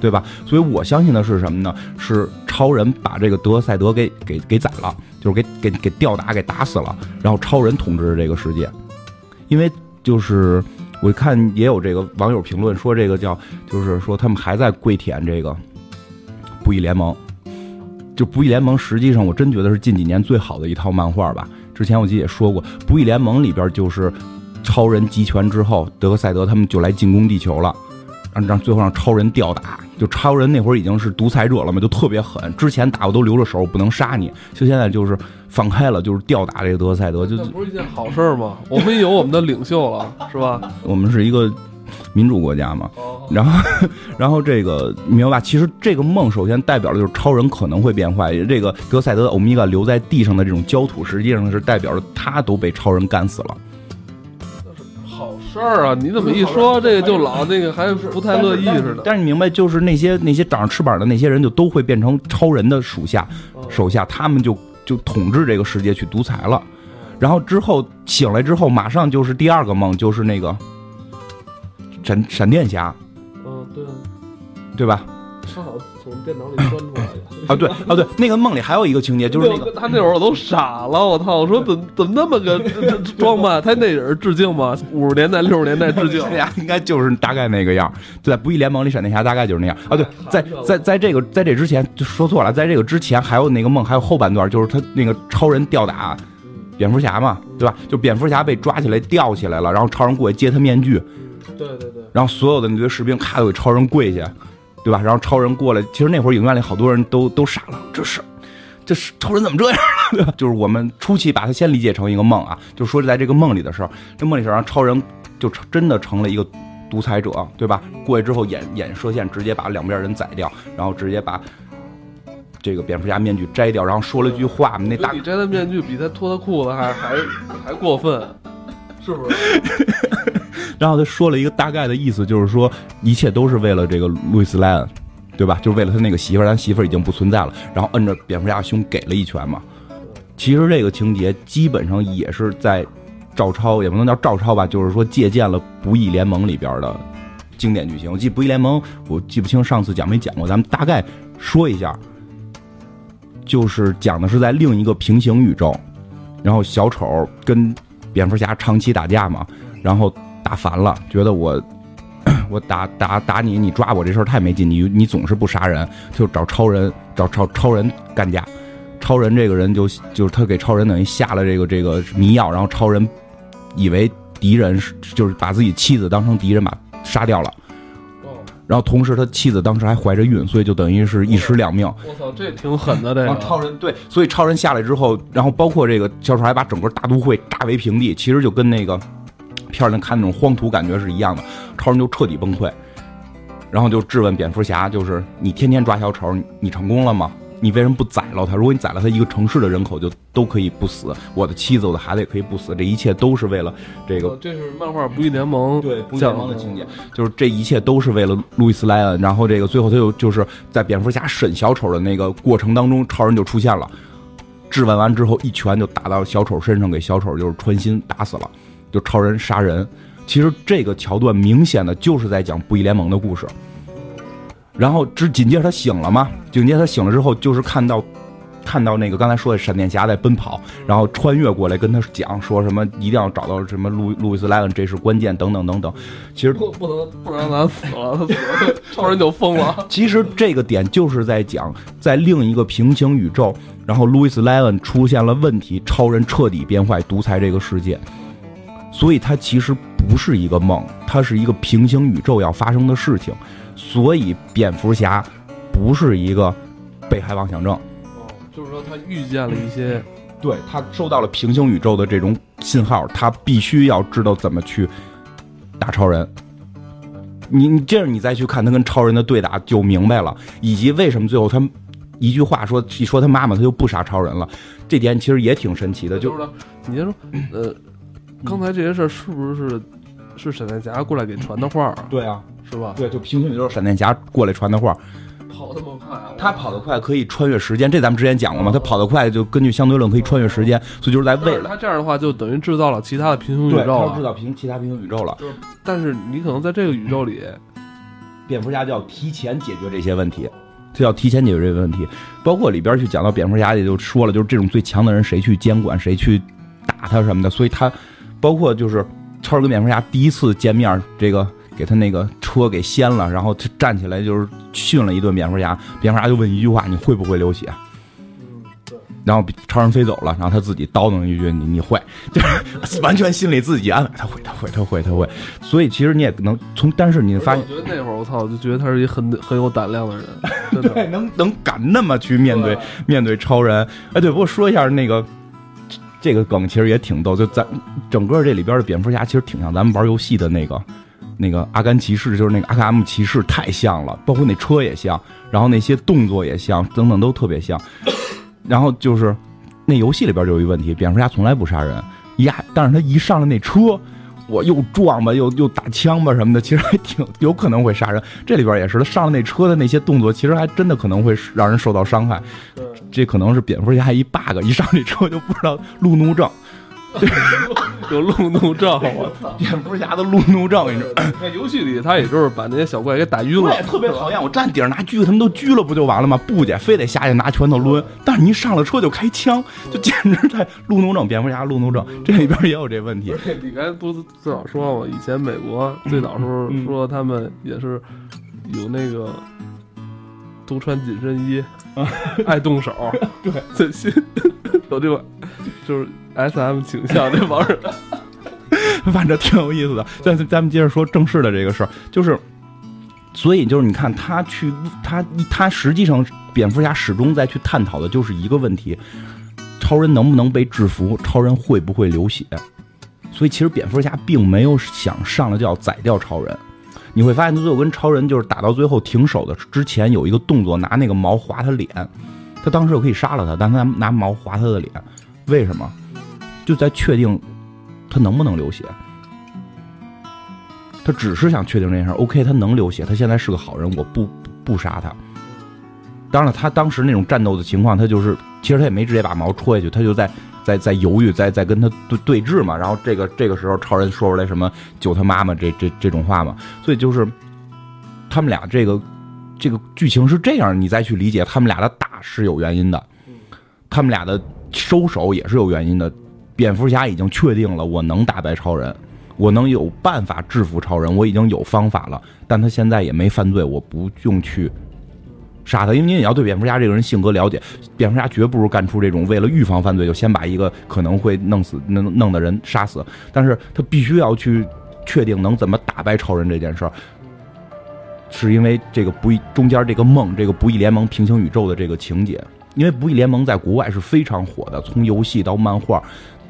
对吧？所以我相信的是什么呢？是超人把这个德赛德给给给宰了，就是给给给吊打给打死了，然后超人统治这个世界。因为就是我看也有这个网友评论说，这个叫就是说他们还在跪舔这个不义联盟。就不义联盟实际上我真觉得是近几年最好的一套漫画吧。之前我记得也说过，不义联盟里边就是。超人集权之后，德克赛德他们就来进攻地球了，让让最后让超人吊打。就超人那会儿已经是独裁者了嘛，就特别狠。之前打我都留着手，不能杀你。就现在就是放开了，就是吊打这个德克赛德，就不是一件好事吗？我们有我们的领袖了，是吧？[LAUGHS] 我们是一个民主国家嘛。[LAUGHS] 然后，[LAUGHS] 然后这个明白吧？其实这个梦首先代表的就是超人可能会变坏。这个德克赛德欧米伽留在地上的这种焦土，实际上是代表着他都被超人干死了。事儿啊！你怎么一说 [LAUGHS] 这个就老那个还不太乐意似的？但是你明白，就是那些那些长着翅膀的那些人，就都会变成超人的属下，手下他们就就统治这个世界去独裁了。然后之后醒来之后，马上就是第二个梦，就是那个闪闪电侠。嗯，对，对吧？他好从电脑里钻出来的啊！对啊，对，那个梦里还有一个情节，就是那个他那会儿我都傻了，我操！我说怎怎么那么个装扮？他那也是致敬吗？五十年代、六十年代致敬？[LAUGHS] 呀，应该就是大概那个样。在不义联盟里，闪电侠大概就是那样啊。对，在在在这个在这之前就说错了，在这个之前还有那个梦，还有后半段，就是他那个超人吊打蝙蝠侠嘛，对吧？就蝙蝠侠被抓起来吊起来了，然后超人过去接他面具，对对对，然后所有的那堆士兵咔都给超人跪下。对吧？然后超人过来，其实那会儿影院里好多人都都傻了，这是，这是超人怎么这样？[LAUGHS] 就是我们初期把它先理解成一个梦啊，就说在这个梦里的时候，这梦里时候，超人就真的成了一个独裁者，对吧？过去之后，眼眼射线直接把两边人宰掉，然后直接把。这个蝙蝠侠面具摘掉，然后说了句话，那大你摘的面具比他脱的裤子还还还过分，是不是？然后他说了一个大概的意思，就是说一切都是为了这个路易斯莱恩，对吧？就是为了他那个媳妇儿，咱媳妇儿已经不存在了，然后摁着蝙蝠侠胸给了一拳嘛。其实这个情节基本上也是在照抄，也不能叫照抄吧，就是说借鉴了《不义联盟》里边的经典剧情。我记《不义联盟》，我记不清上次讲没讲过，咱们大概说一下，就是讲的是在另一个平行宇宙，然后小丑跟蝙蝠侠长期打架嘛，然后打烦了，觉得我我打打打你，你抓我这事儿太没劲，你你总是不杀人，就找超人找超超人干架。超人这个人就就是他给超人等于下了这个这个迷药，然后超人以为敌人是就是把自己妻子当成敌人把杀掉了，然后同时他妻子当时还怀着孕，所以就等于是一尸两命。我操，这挺狠的这个。超人对，所以超人下来之后，然后包括这个小丑还把整个大都会炸为平地，其实就跟那个片儿里看那种荒土感觉是一样的。超人就彻底崩溃，然后就质问蝙蝠侠，就是你天天抓小丑，你成功了吗？你为什么不宰了他？如果你宰了他，一个城市的人口就都可以不死，我的妻子、我的孩子也可以不死。这一切都是为了这个。这是漫画《不义联盟》对《不义联盟》的情节，就是这一切都是为了路易斯莱恩。然后这个最后他又就是在蝙蝠侠审小丑的那个过程当中，超人就出现了，质问完之后一拳就打到小丑身上，给小丑就是穿心打死了，就超人杀人。其实这个桥段明显的就是在讲《不义联盟》的故事。然后只紧接着他醒了嘛？紧接着他醒了之后，就是看到，看到那个刚才说的闪电侠在奔跑，然后穿越过来跟他讲说什么一定要找到什么路路易斯莱恩，这是关键等等等等。其实不不能不让他死了，他死了超人就疯了。[LAUGHS] 其实这个点就是在讲，在另一个平行宇宙，然后路易斯莱恩出现了问题，超人彻底变坏，独裁这个世界。所以它其实不是一个梦，它是一个平行宇宙要发生的事情。所以，蝙蝠侠不是一个被害妄想症。哦，就是说他遇见了一些，对他收到了平行宇宙的这种信号，他必须要知道怎么去打超人。你你这样你再去看他跟超人的对打就明白了，以及为什么最后他一句话说一说他妈妈他就不杀超人了，这点其实也挺神奇的。就是你先说，呃，刚才这些事儿是不是是闪电侠过来给传的话？对啊。是吧？对，就平行宇宙闪电侠过来传的话，跑这么快，他跑得快可以穿越时间，这咱们之前讲过嘛？他跑得快就根据相对论可以穿越时间，所以就是在未来他这样的话，就等于制造了其他的平行宇宙，制造平其他平行宇宙了。但是你可能在这个宇宙里，蝙蝠侠就要提前解决这些问题，就要提前解决这个问题，包括里边去讲到蝙蝠侠也就说了，就是这种最强的人谁去监管谁去打他什么的，所以他包括就是超人跟蝙蝠侠第一次见面这个。给他那个车给掀了，然后他站起来就是训了一顿蝙蝠侠。蝙蝠侠就问一句话：“你会不会流血？”然后超人飞走了，然后他自己叨叨一句：“你你会？”就是完全心里自己安慰：“他会，他会，他会，他会。”所以其实你也能从，但是你发现，我觉得那会儿我操，就觉得他是一很很有胆量的人，对，[LAUGHS] 能能敢那么去面对面对超人。哎，对，不过说一下那个这个梗，其实也挺逗。就咱整个这里边的蝙蝠侠，其实挺像咱们玩游戏的那个。那个阿甘骑士就是那个阿卡姆骑士太像了，包括那车也像，然后那些动作也像，等等都特别像。[COUGHS] 然后就是那游戏里边就有一问题，蝙蝠侠从来不杀人，呀，但是他一上了那车，我又撞吧，又又打枪吧什么的，其实还挺有可能会杀人。这里边也是，他上了那车的那些动作，其实还真的可能会让人受到伤害。这可能是蝙蝠侠一 bug，一上这车就不知道路怒症。有路怒症，我操！蝙蝠侠的路怒症，你知道？在游戏里，他也就是把那些小怪给打晕了。也特别讨厌，我站顶上拿狙，他们都狙了，不就完了吗？不姐，非得下去拿拳头抡。但是你一上了车就开枪，就简直在路怒症。蝙蝠侠路怒症，这里边也有这问题。你刚才不是最早说吗？以前美国最早时候说他们也是有那个都穿紧身衣，爱动手。[LAUGHS] 对，最新有这个就是。S M 倾向这帮人，[LAUGHS] 反正挺有意思的。咱咱们接着说正式的这个事儿，就是，所以就是你看他去他他实际上蝙蝠侠始终在去探讨的就是一个问题：超人能不能被制服？超人会不会流血？所以其实蝙蝠侠并没有想上来就要宰掉超人。你会发现他最后跟超人就是打到最后停手的之前有一个动作，拿那个毛划他脸。他当时就可以杀了他，但他拿拿毛划他的脸，为什么？就在确定他能不能流血。他只是想确定这件事。OK，他能流血，他现在是个好人，我不不杀他。当然了，他当时那种战斗的情况，他就是其实他也没直接把毛戳下去，他就在在在犹豫，在在跟他对对峙嘛。然后这个这个时候，超人说出来什么救他妈妈这这这种话嘛。所以就是他们俩这个这个剧情是这样，你再去理解他们俩的打是有原因的，他们俩的收手也是有原因的。蝙蝠侠已经确定了，我能打败超人。我能有办法制服超人，我已经有方法了，但他现在也没犯罪，我不用去杀他，因为您也要对蝙蝠侠这个人性格了解，蝙蝠侠绝不是干出这种为了预防犯罪就先把一个可能会弄死、弄弄的人杀死，但是他必须要去确定能怎么打败超人这件事儿，是因为这个不义中间这个梦，这个不义联盟平行宇宙的这个情节，因为不义联盟在国外是非常火的，从游戏到漫画，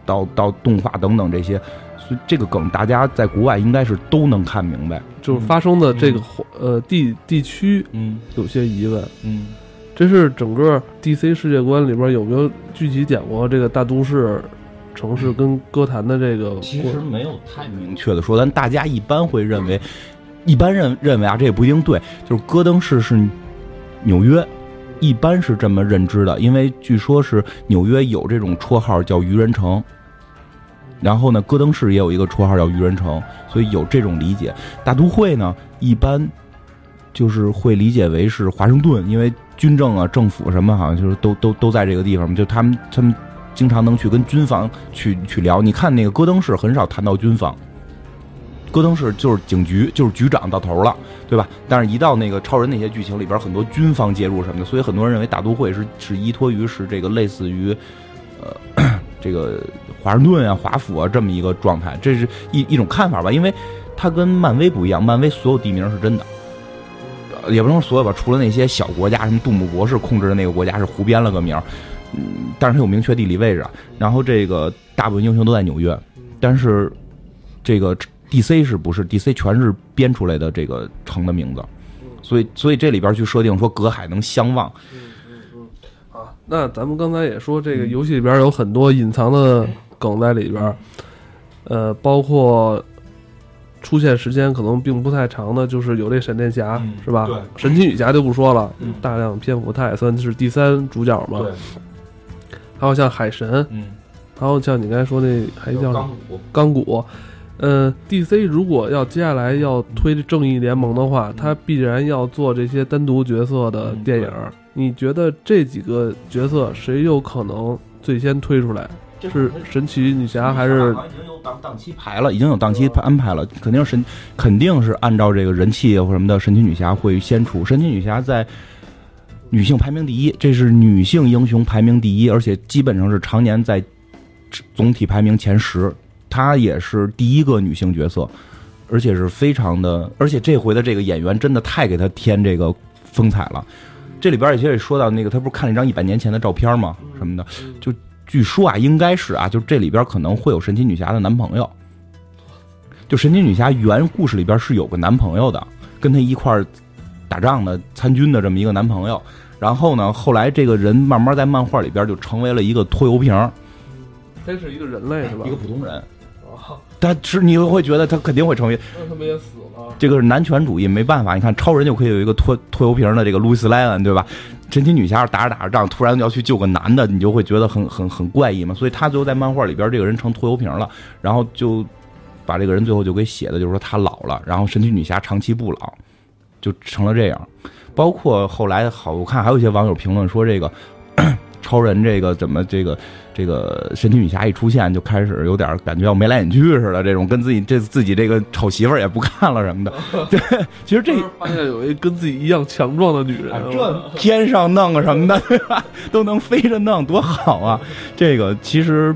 到到动画等等这些。所以这个梗大家在国外应该是都能看明白，就是发生的这个呃地地区，嗯，有些疑问，嗯，这是整个 DC 世界观里边有没有具体讲过这个大都市城市跟歌坛的这个？其实没有太明确的说，但大家一般会认为，一般认认为啊，这也不一定对，就是戈登市是纽约，一般是这么认知的，因为据说是纽约有这种绰号叫愚人城。然后呢，戈登市也有一个绰号叫“愚人城”，所以有这种理解。大都会呢，一般就是会理解为是华盛顿，因为军政啊、政府什么，好像就是都都都在这个地方。就他们他们经常能去跟军方去去聊。你看那个戈登市很少谈到军方，戈登是就是警局，就是局长到头了，对吧？但是，一到那个超人那些剧情里边，很多军方介入什么的，所以很多人认为大都会是是依托于是这个类似于呃 [CLEARS THROAT] 这个。华盛顿啊，华府啊，这么一个状态，这是一一种看法吧。因为它跟漫威不一样，漫威所有地名是真的，也不能说所有吧，除了那些小国家，什么杜姆博士控制的那个国家是胡编了个名，嗯，但是它有明确地理位置。然后这个大部分英雄都在纽约，但是这个 DC 是不是 DC 全是编出来的这个城的名字，所以所以这里边去设定说隔海能相望。嗯嗯嗯，啊，那咱们刚才也说这个游戏里边有很多隐藏的。梗在里边，呃，包括出现时间可能并不太长的，就是有这闪电侠，是吧？对，神奇女侠就不说了，大量篇幅，他也算是第三主角嘛。对。还有像海神，嗯，还有像你刚才说那还叫钢骨，钢骨。呃，DC 如果要接下来要推正义联盟的话，他必然要做这些单独角色的电影。你觉得这几个角色谁有可能最先推出来？是神奇女侠还是？已经有档档期排了，已经有档期安排了，肯定是神，肯定是按照这个人气或什么的，神奇女侠会先出。神奇女侠在女性排名第一，这是女性英雄排名第一，而且基本上是常年在总体排名前十。她也是第一个女性角色，而且是非常的，而且这回的这个演员真的太给她添这个风采了。这里边也也说到那个，她不是看了一张一百年前的照片吗？什么的，就。据说啊，应该是啊，就这里边可能会有神奇女侠的男朋友。就神奇女侠原故事里边是有个男朋友的，跟她一块儿打仗的、参军的这么一个男朋友。然后呢，后来这个人慢慢在漫画里边就成为了一个拖油瓶。他是一个人类是吧？一个普通人。但是你会觉得他肯定会成为。那他们也死了。这个是男权主义，没办法。你看超人就可以有一个拖拖油瓶的这个路易斯莱恩，对吧？神奇女侠打着打着仗，突然要去救个男的，你就会觉得很很很怪异嘛。所以他最后在漫画里边，这个人成拖油瓶了，然后就把这个人最后就给写的，就是说他老了，然后神奇女侠长期不老，就成了这样。包括后来好，我看还有一些网友评论说这个。[CLEARS THROAT] 超人这个怎么这个这个神奇女侠一出现就开始有点感觉要眉来眼去似的，这种跟自己这自己这个丑媳妇儿也不看了什么的。[LAUGHS] 对，其实这发现有一跟自己一样强壮的女人，这 [LAUGHS] 天上弄个什么的，对吧？都能飞着弄，多好啊！这个其实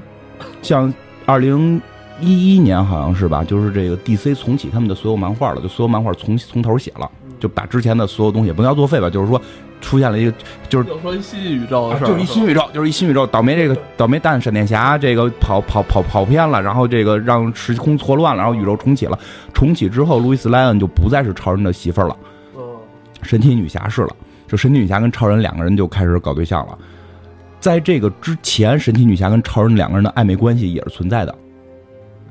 像二零一一年好像是吧，就是这个 DC 重启他们的所有漫画了，就所有漫画从从头写了，就把之前的所有东西不能叫作废吧，就是说。出现了一个，就是说新宇宙的事儿，就是一新宇宙，就是一新宇宙。倒霉这个倒霉蛋闪电侠，这个跑跑跑跑偏了，然后这个让时空错乱了，然后宇宙重启了。重启之后，路易斯莱恩就不再是超人的媳妇儿了，神奇女侠是了。就神奇女侠跟超人两个人就开始搞对象了。在这个之前，神奇女侠跟超人两个人的暧昧关系也是存在的，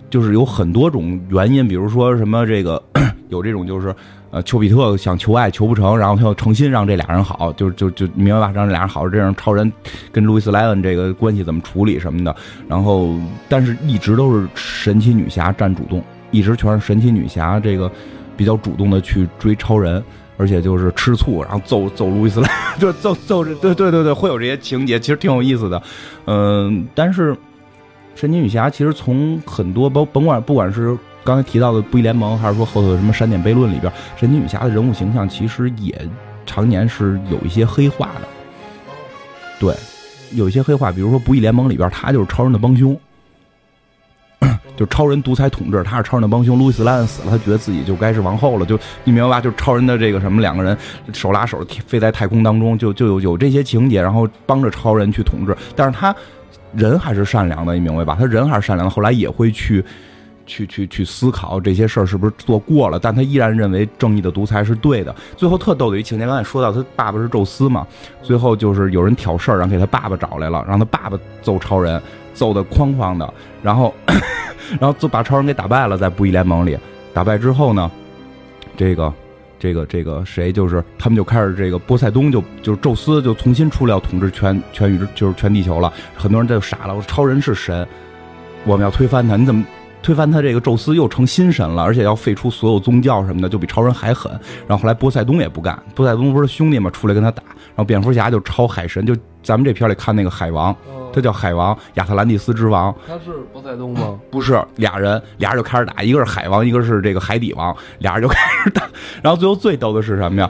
就是有很多种原因，比如说什么这个有这种就是呃丘比特想求爱求不成，然后他要诚心让这俩人好，就就就明白吧，让这俩人好，这样超人跟路易斯莱恩这个关系怎么处理什么的，然后但是一直都是神奇女侠占主动，一直全是神奇女侠这个比较主动的去追超人。而且就是吃醋，然后揍揍路易斯莱，[LAUGHS] 就揍揍这，对对对对，会有这些情节，其实挺有意思的。嗯，但是神奇女侠其实从很多甭甭管不管是刚才提到的不义联盟，还是说后头什么闪点悖论里边，神奇女侠的人物形象其实也常年是有一些黑化的。对，有一些黑化，比如说不义联盟里边，他就是超人的帮凶。[CLEARS THROAT] 就超人独裁统治，他是超人的帮凶。路易斯莱恩死了，他觉得自己就该是王后了。就你明白吧？就是超人的这个什么，两个人手拉手飞在太空当中，就就有有这些情节，然后帮着超人去统治。但是他人还是善良的，你明白吧？他人还是善良的，后来也会去去去去思考这些事儿是不是做过了，但他依然认为正义的独裁是对的。最后特逗的一情节，刚才说到他爸爸是宙斯嘛，最后就是有人挑事儿，然后给他爸爸找来了，让他爸爸揍超人，揍的哐哐的，然后。然后就把超人给打败了，在不义联盟里打败之后呢，这个这个这个谁就是他们就开始这个波塞冬就就是宙斯就重新出来要统治全全宇宙就是全地球了，很多人就傻了，我说超人是神，我们要推翻他，你怎么推翻他？这个宙斯又成新神了，而且要废除所有宗教什么的，就比超人还狠。然后后来波塞冬也不干，波塞冬不是兄弟嘛，出来跟他打，然后蝙蝠侠就超海神，就咱们这片里看那个海王。他叫海王，亚特兰蒂斯之王。他是波塞冬吗？不是，俩人，俩人就开始打，一个是海王，一个是这个海底王，俩人就开始打。然后最后最逗的是什么呀？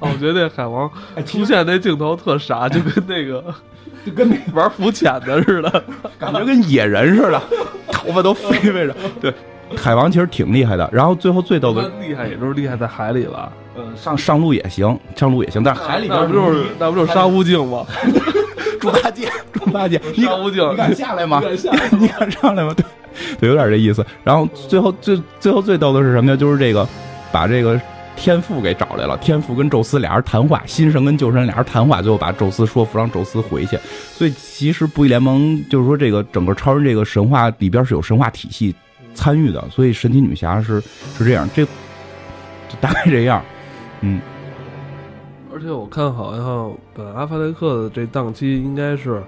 我觉得那海王出现那镜头特傻，就跟那个就跟那玩浮潜的似的，感觉跟野人似的，头发都飞飞着。对，海王其实挺厉害的。然后最后最逗的厉害，也就是厉害在海里了。嗯，上上路也行，上路也行，但是海里边不就是那不就是沙悟净吗？[LAUGHS] [LAUGHS] 猪八戒，猪八戒，你沙悟净，你敢下来吗？你敢上来吗？对，对，有点这意思。然后最后最最后最逗的是什么呢？就是这个把这个天父给找来了。天父跟宙斯俩人谈话，新神跟旧神俩人谈话，最后把宙斯说服，让宙斯回去。所以其实不义联盟就是说，这个整个超人这个神话里边是有神话体系参与的。所以神奇女侠是是这样，这就大概这样。嗯，而且我看好像本阿弗莱克的这档期应该是，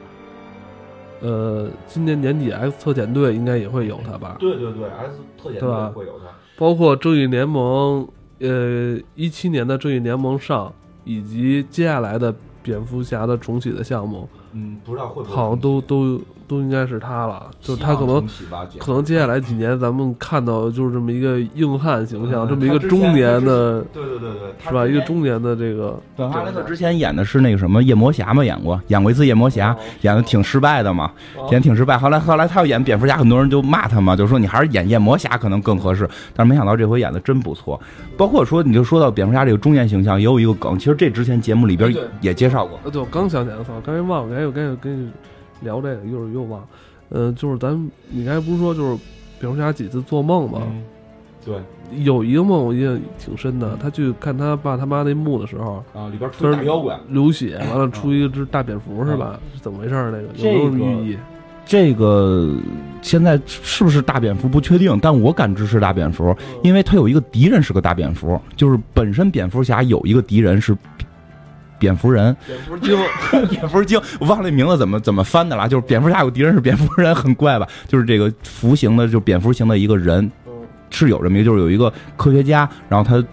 呃，今年年底 X 特遣队应该也会有他吧？对对对，X 特遣队会有他，包括正义联盟，呃，一七年的正义联盟上，以及接下来的蝙蝠侠的重启的项目，嗯，不知道会不会好像都都。都应该是他了，就是他可能可能接下来几年咱们看到就是这么一个硬汉形象，这么一个中年的，对对对对，是吧？一个中年的这个。本哈雷克之前演的是那个什么夜魔侠嘛，演过演过一次夜魔侠，演的挺失败的嘛，演挺失败。后来后来他要演蝙蝠侠，很多人就骂他嘛，就说你还是演夜魔侠可能更合适。但是没想到这回演的真不错。包括说你就说到蝙蝠侠这个中年形象，也有一个梗，其实这之前节目里边也介绍过。呃，对，我刚想起来，操，刚才忘了，刚才又刚才跟。聊这个，一会儿又忘，嗯，就是咱你刚才不是说就是蝙蝠侠几次做梦吗？对，有一个梦我印象挺深的，他去看他爸他妈那墓的时候，啊，里边出大妖怪，流血，完了出一只大蝙蝠是吧？是怎么回事？那个有没有寓意？这个现在是不是大蝙蝠不确定，但我感知是大蝙蝠，因为他有一个敌人是个大蝙蝠，就是本身蝙蝠侠有一个敌人是。蝙蝠人，蝙蝠精，[LAUGHS] 蝙蝠精，我忘了名字怎么怎么翻的了。就是蝙蝠侠有敌人是蝙蝠人，很怪吧？就是这个蝠形的，就蝙蝠形的一个人，是有这么一个，就是有一个科学家，然后他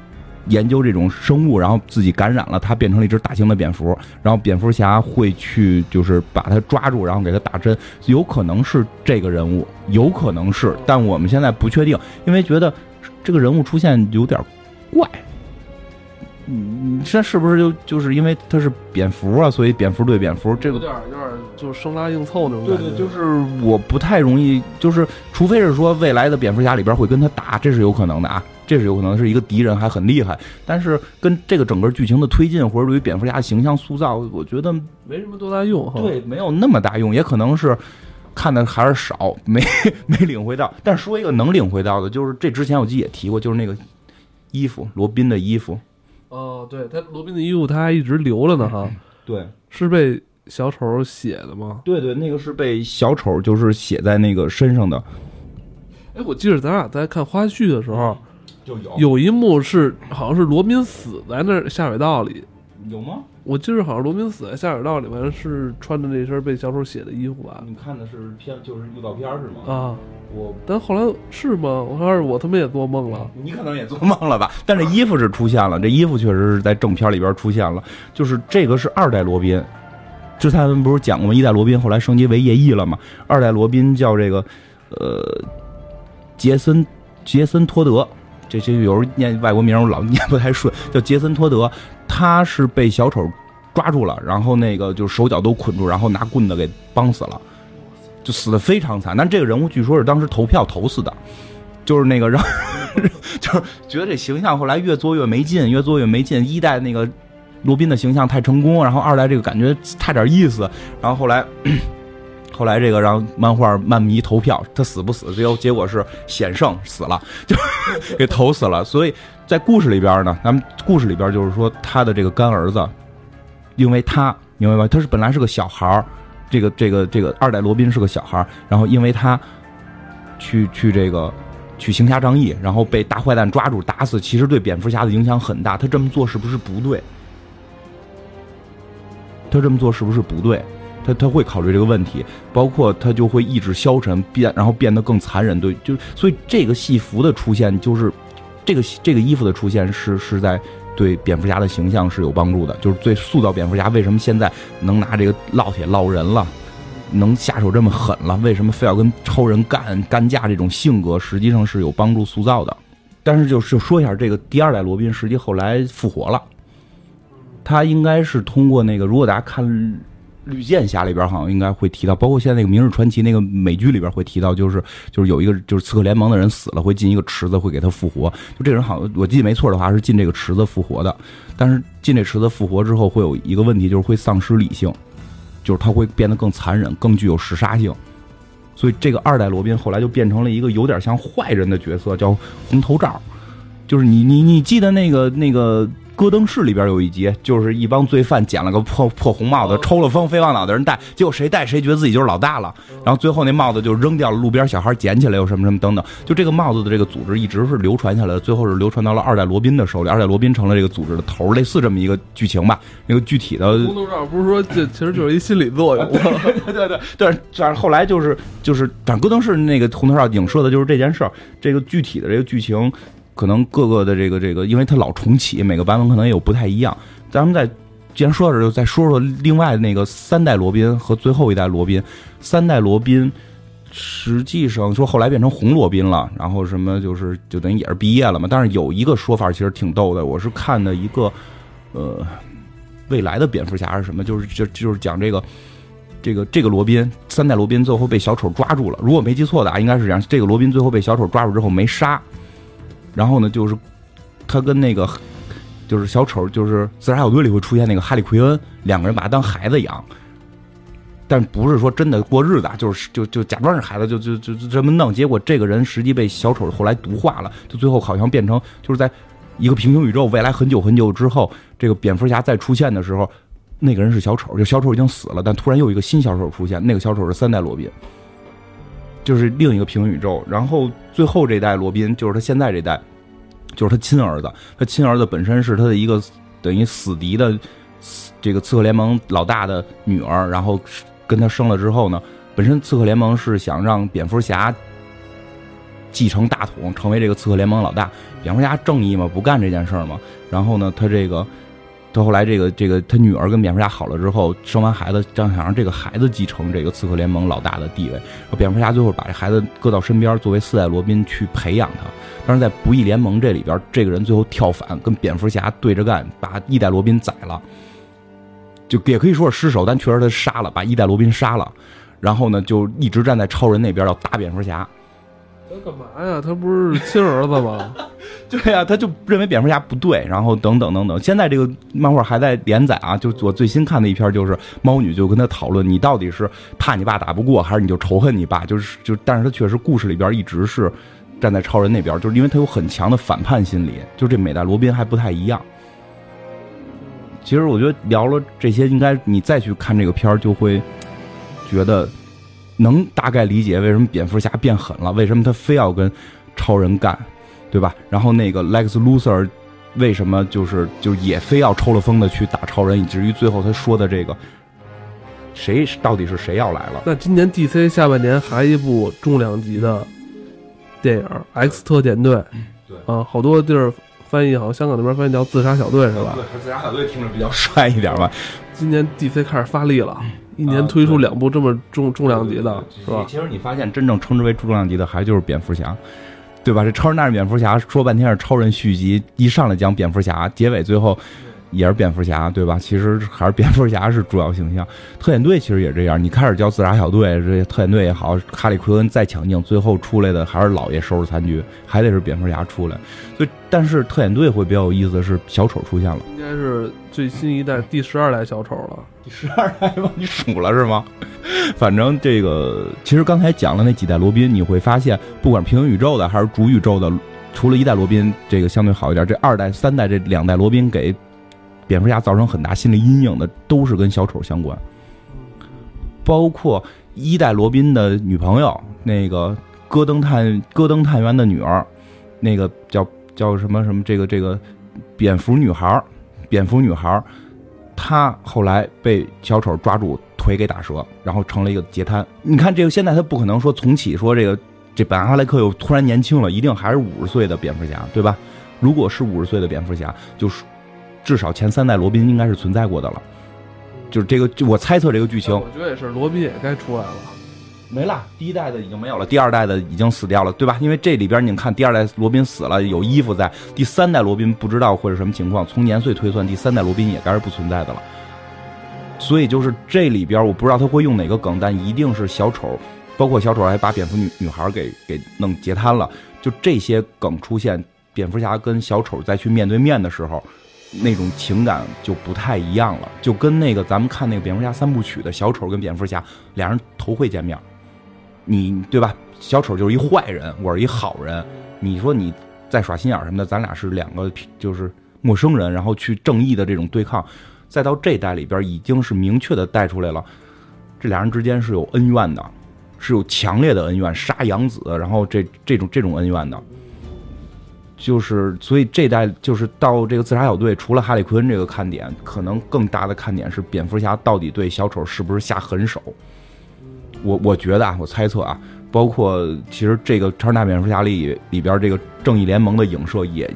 研究这种生物，然后自己感染了，他变成了一只大型的蝙蝠，然后蝙蝠侠会去就是把他抓住，然后给他打针，有可能是这个人物，有可能是，但我们现在不确定，因为觉得这个人物出现有点怪。嗯，这是不是就就是因为他是蝙蝠啊，所以蝙蝠对蝙蝠这个有点有点就是生拉硬凑那种感觉。对对，就是我不太容易，就是除非是说未来的蝙蝠侠里边会跟他打，这是有可能的啊，这是有可能是一个敌人还很厉害。但是跟这个整个剧情的推进或者对于蝙蝠侠形象塑造，我觉得没什么多大用。对，没有那么大用，也可能是看的还是少，没 [LAUGHS] 没领会到。但说一个能领会到的，就是这之前我记得也提过，就是那个衣服，罗宾的衣服。哦，对他罗宾的衣服他还一直留着呢哈，对，是被小丑写的吗？对对，那个是被小丑就是写在那个身上的，哎，我记得咱俩在看花絮的时候，就有。有一幕是好像是罗宾死在那儿下水道里，有吗？我记得好像罗宾死在下水道里面是穿着那身被小丑写的衣服吧？你看的是片就是预告片是吗？啊，我但后来是吗？我还是我他妈也做梦了。[LAUGHS] 你可能也做梦了吧？但这衣服是出现了，这衣服确实是在正片里边出现了，就是这个是二代罗宾。之前咱们不是讲过吗？一代罗宾后来升级为夜翼了吗？二代罗宾叫这个，呃，杰森杰森托德。这这有时候念外国名我老念不太顺，叫杰森托德。他是被小丑抓住了，然后那个就手脚都捆住，然后拿棍子给绑死了，就死的非常惨。但这个人物据说是当时投票投死的，就是那个让，[LAUGHS] 就是觉得这形象后来越做越没劲，越做越没劲。一代那个罗宾的形象太成功，然后二代这个感觉差点意思，然后后来。后来这个让漫画漫迷投票，他死不死？最后结果是险胜死了，[LAUGHS] 就给投死了。所以在故事里边呢，咱们故事里边就是说他的这个干儿子，因为他明白吧？他是本来是个小孩儿，这个这个这个二代罗宾是个小孩儿，然后因为他去去这个去行侠仗义，然后被大坏蛋抓住打死，其实对蝙蝠侠的影响很大。他这么做是不是不对？他这么做是不是不对？他他会考虑这个问题，包括他就会意志消沉，变然后变得更残忍。对，就所以这个戏服的出现，就是这个这个衣服的出现是是在对蝙蝠侠的形象是有帮助的，就是对塑造蝙蝠侠为什么现在能拿这个烙铁烙人了，能下手这么狠了，为什么非要跟超人干干架这种性格，实际上是有帮助塑造的。但是就是说一下，这个第二代罗宾实际后来复活了，他应该是通过那个，如果大家看。绿箭侠里边好像应该会提到，包括现在那个《明日传奇》那个美剧里边会提到，就是就是有一个就是刺客联盟的人死了，会进一个池子，会给他复活。就这人好像我记得没错的话是进这个池子复活的，但是进这池子复活之后会有一个问题，就是会丧失理性，就是他会变得更残忍，更具有嗜杀性。所以这个二代罗宾后来就变成了一个有点像坏人的角色，叫红头罩。就是你你你记得那个那个。戈登市里边有一集，就是一帮罪犯捡了个破破红帽子，抽了风飞往脑袋人戴，结果谁戴谁觉得自己就是老大了，然后最后那帽子就扔掉了，路边小孩捡起来又什么什么等等，就这个帽子的这个组织一直是流传下来的，最后是流传到了二代罗宾的手里，二代罗宾成了这个组织的头，类似这么一个剧情吧。那个具体的，红头罩不是说 [LAUGHS] 这其实就是一心理作用，对对对，但是但是后来就是就是，但戈登市那个红头罩影射的就是这件事儿，这个具体的这个剧情。可能各个的这个这个，因为它老重启，每个版本可能也有不太一样。咱们再既然说到这，就再说说另外那个三代罗宾和最后一代罗宾。三代罗宾实际上说后来变成红罗宾了，然后什么就是就等于也是毕业了嘛。但是有一个说法其实挺逗的，我是看的一个呃未来的蝙蝠侠是什么，就是就就是讲这个这个这个罗宾三代罗宾最后被小丑抓住了。如果没记错的啊，应该是这样：这个罗宾最后被小丑抓住之后没杀。然后呢，就是他跟那个就是小丑，就是自杀小队里会出现那个哈利奎恩，两个人把他当孩子养，但不是说真的过日子，就是就就假装是孩子，就就就就这么弄。结果这个人实际被小丑后来毒化了，就最后好像变成就是在一个平行宇宙，未来很久很久之后，这个蝙蝠侠再出现的时候，那个人是小丑，就小丑已经死了，但突然又一个新小丑出现，那个小丑是三代罗宾。就是另一个平行宇宙，然后最后这代罗宾就是他现在这代，就是他亲儿子。他亲儿子本身是他的一个等于死敌的这个刺客联盟老大的女儿，然后跟他生了之后呢，本身刺客联盟是想让蝙蝠侠继承大统，成为这个刺客联盟老大。蝙蝠侠正义嘛，不干这件事儿嘛。然后呢，他这个。到后来，这个这个他女儿跟蝙蝠侠好了之后，生完孩子，正想让这个孩子继承这个刺客联盟老大的地位。蝙蝠侠最后把这孩子搁到身边，作为四代罗宾去培养他。但是在不义联盟这里边，这个人最后跳反，跟蝙蝠侠对着干，把一代罗宾宰了。就也可以说是失手，但确实他杀了，把一代罗宾杀了。然后呢，就一直站在超人那边要打蝙蝠侠。干嘛呀？他不是亲儿子吗？[LAUGHS] 对呀，他就认为蝙蝠侠不对，然后等等等等。现在这个漫画还在连载啊，就我最新看的一篇就是猫女就跟他讨论，你到底是怕你爸打不过，还是你就仇恨你爸？就是就，但是他确实故事里边一直是站在超人那边，就是因为他有很强的反叛心理。就这美代罗宾还不太一样，其实我觉得聊了这些，应该你再去看这个片儿，就会觉得能大概理解为什么蝙蝠侠变狠了，为什么他非要跟超人干，对吧？然后那个 Lex Luthor 为什么就是就也非要抽了风的去打超人，以至于最后他说的这个谁到底是谁要来了？那今年 DC 下半年还一部重量级的电影《X 特遣队》，对啊，好多地儿翻译好像香港那边翻译叫《自杀小队》是吧？对，自杀小队听着比较帅一点吧。今年 DC 开始发力了，一年推出两部这么重重量级的，是吧？其实你发现真正称之为重量级的，还就是蝙蝠侠，对吧？这超人大战蝙蝠侠说半天是超人续集，一上来讲蝙蝠侠，结尾最后也是蝙蝠侠，对吧？其实还是蝙蝠侠是主要形象。特遣队其实也这样，你开始叫自杀小队，这些特遣队也好，哈利奎恩再强劲，最后出来的还是老爷收拾残局，还得是蝙蝠侠出来。所以，但是特遣队会比较有意思的是，小丑出现了。应该是最新一代第十二代小丑了。第十二代吗？你数了是吗？反正这个，其实刚才讲了那几代罗宾，你会发现，不管平行宇宙的还是主宇宙的，除了一代罗宾这个相对好一点，这二代、三代这两代罗宾给蝙蝠侠造成很大心理阴影的，都是跟小丑相关。包括一代罗宾的女朋友，那个戈登探戈登探员的女儿，那个叫叫什么什么这个这个蝙蝠女孩儿，蝙蝠女孩儿，她后来被小丑抓住，腿给打折，然后成了一个截瘫。你看这个现在他不可能说重启说这个这本阿莱克又突然年轻了，一定还是五十岁的蝙蝠侠，对吧？如果是五十岁的蝙蝠侠，就是至少前三代罗宾应该是存在过的了。就是这个，我猜测这个剧情我觉得也是，罗宾也该出来了。没了，第一代的已经没有了，第二代的已经死掉了，对吧？因为这里边你看，第二代罗宾死了，有衣服在；第三代罗宾不知道会是什么情况。从年岁推算，第三代罗宾也该是不存在的了。所以就是这里边，我不知道他会用哪个梗，但一定是小丑，包括小丑还把蝙蝠女女孩给给弄截瘫了。就这些梗出现，蝙蝠侠跟小丑再去面对面的时候。那种情感就不太一样了，就跟那个咱们看那个蝙蝠侠三部曲的小丑跟蝙蝠侠俩人头会见面，你对吧？小丑就是一坏人，我是一好人，你说你在耍心眼什么的，咱俩是两个就是陌生人，然后去正义的这种对抗，再到这代里边已经是明确的带出来了，这俩人之间是有恩怨的，是有强烈的恩怨，杀养子，然后这这种这种恩怨的。就是，所以这代就是到这个自杀小队，除了哈利奎恩这个看点，可能更大的看点是蝙蝠侠到底对小丑是不是下狠手。我我觉得啊，我猜测啊，包括其实这个超人大蝙蝠侠里里边这个正义联盟的影射也，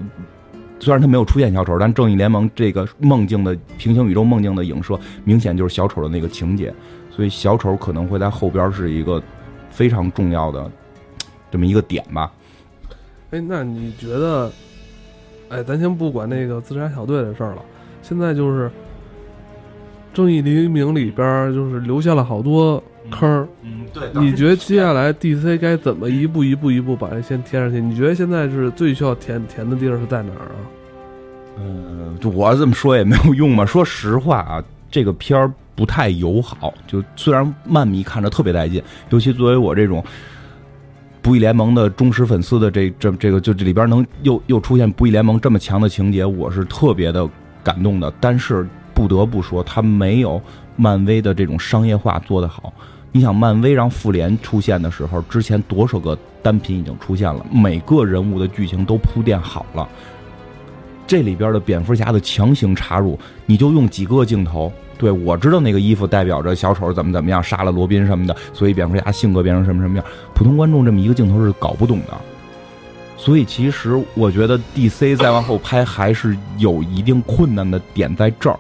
虽然他没有出现小丑，但正义联盟这个梦境的平行宇宙梦境的影射，明显就是小丑的那个情节，所以小丑可能会在后边是一个非常重要的这么一个点吧。哎，那你觉得？哎，咱先不管那个自杀小队的事儿了，现在就是《正义黎明》里边就是留下了好多坑儿。嗯，对你觉得接下来 DC 该怎么一步一步一步把这先填上去？你觉得现在是最需要填填的地儿是在哪儿啊？嗯，就我这么说也没有用嘛。说实话啊，这个片儿不太友好。就虽然漫迷看着特别带劲，尤其作为我这种。不义联盟的忠实粉丝的这这这个就这里边能又又出现不义联盟这么强的情节，我是特别的感动的。但是不得不说，他没有漫威的这种商业化做得好。你想，漫威让复联出现的时候，之前多少个单品已经出现了，每个人物的剧情都铺垫好了。这里边的蝙蝠侠的强行插入，你就用几个镜头。对，我知道那个衣服代表着小丑怎么怎么样，杀了罗宾什么的，所以蝙蝠侠性格变成什么什么样。普通观众这么一个镜头是搞不懂的，所以其实我觉得 DC 再往后拍还是有一定困难的点在这儿。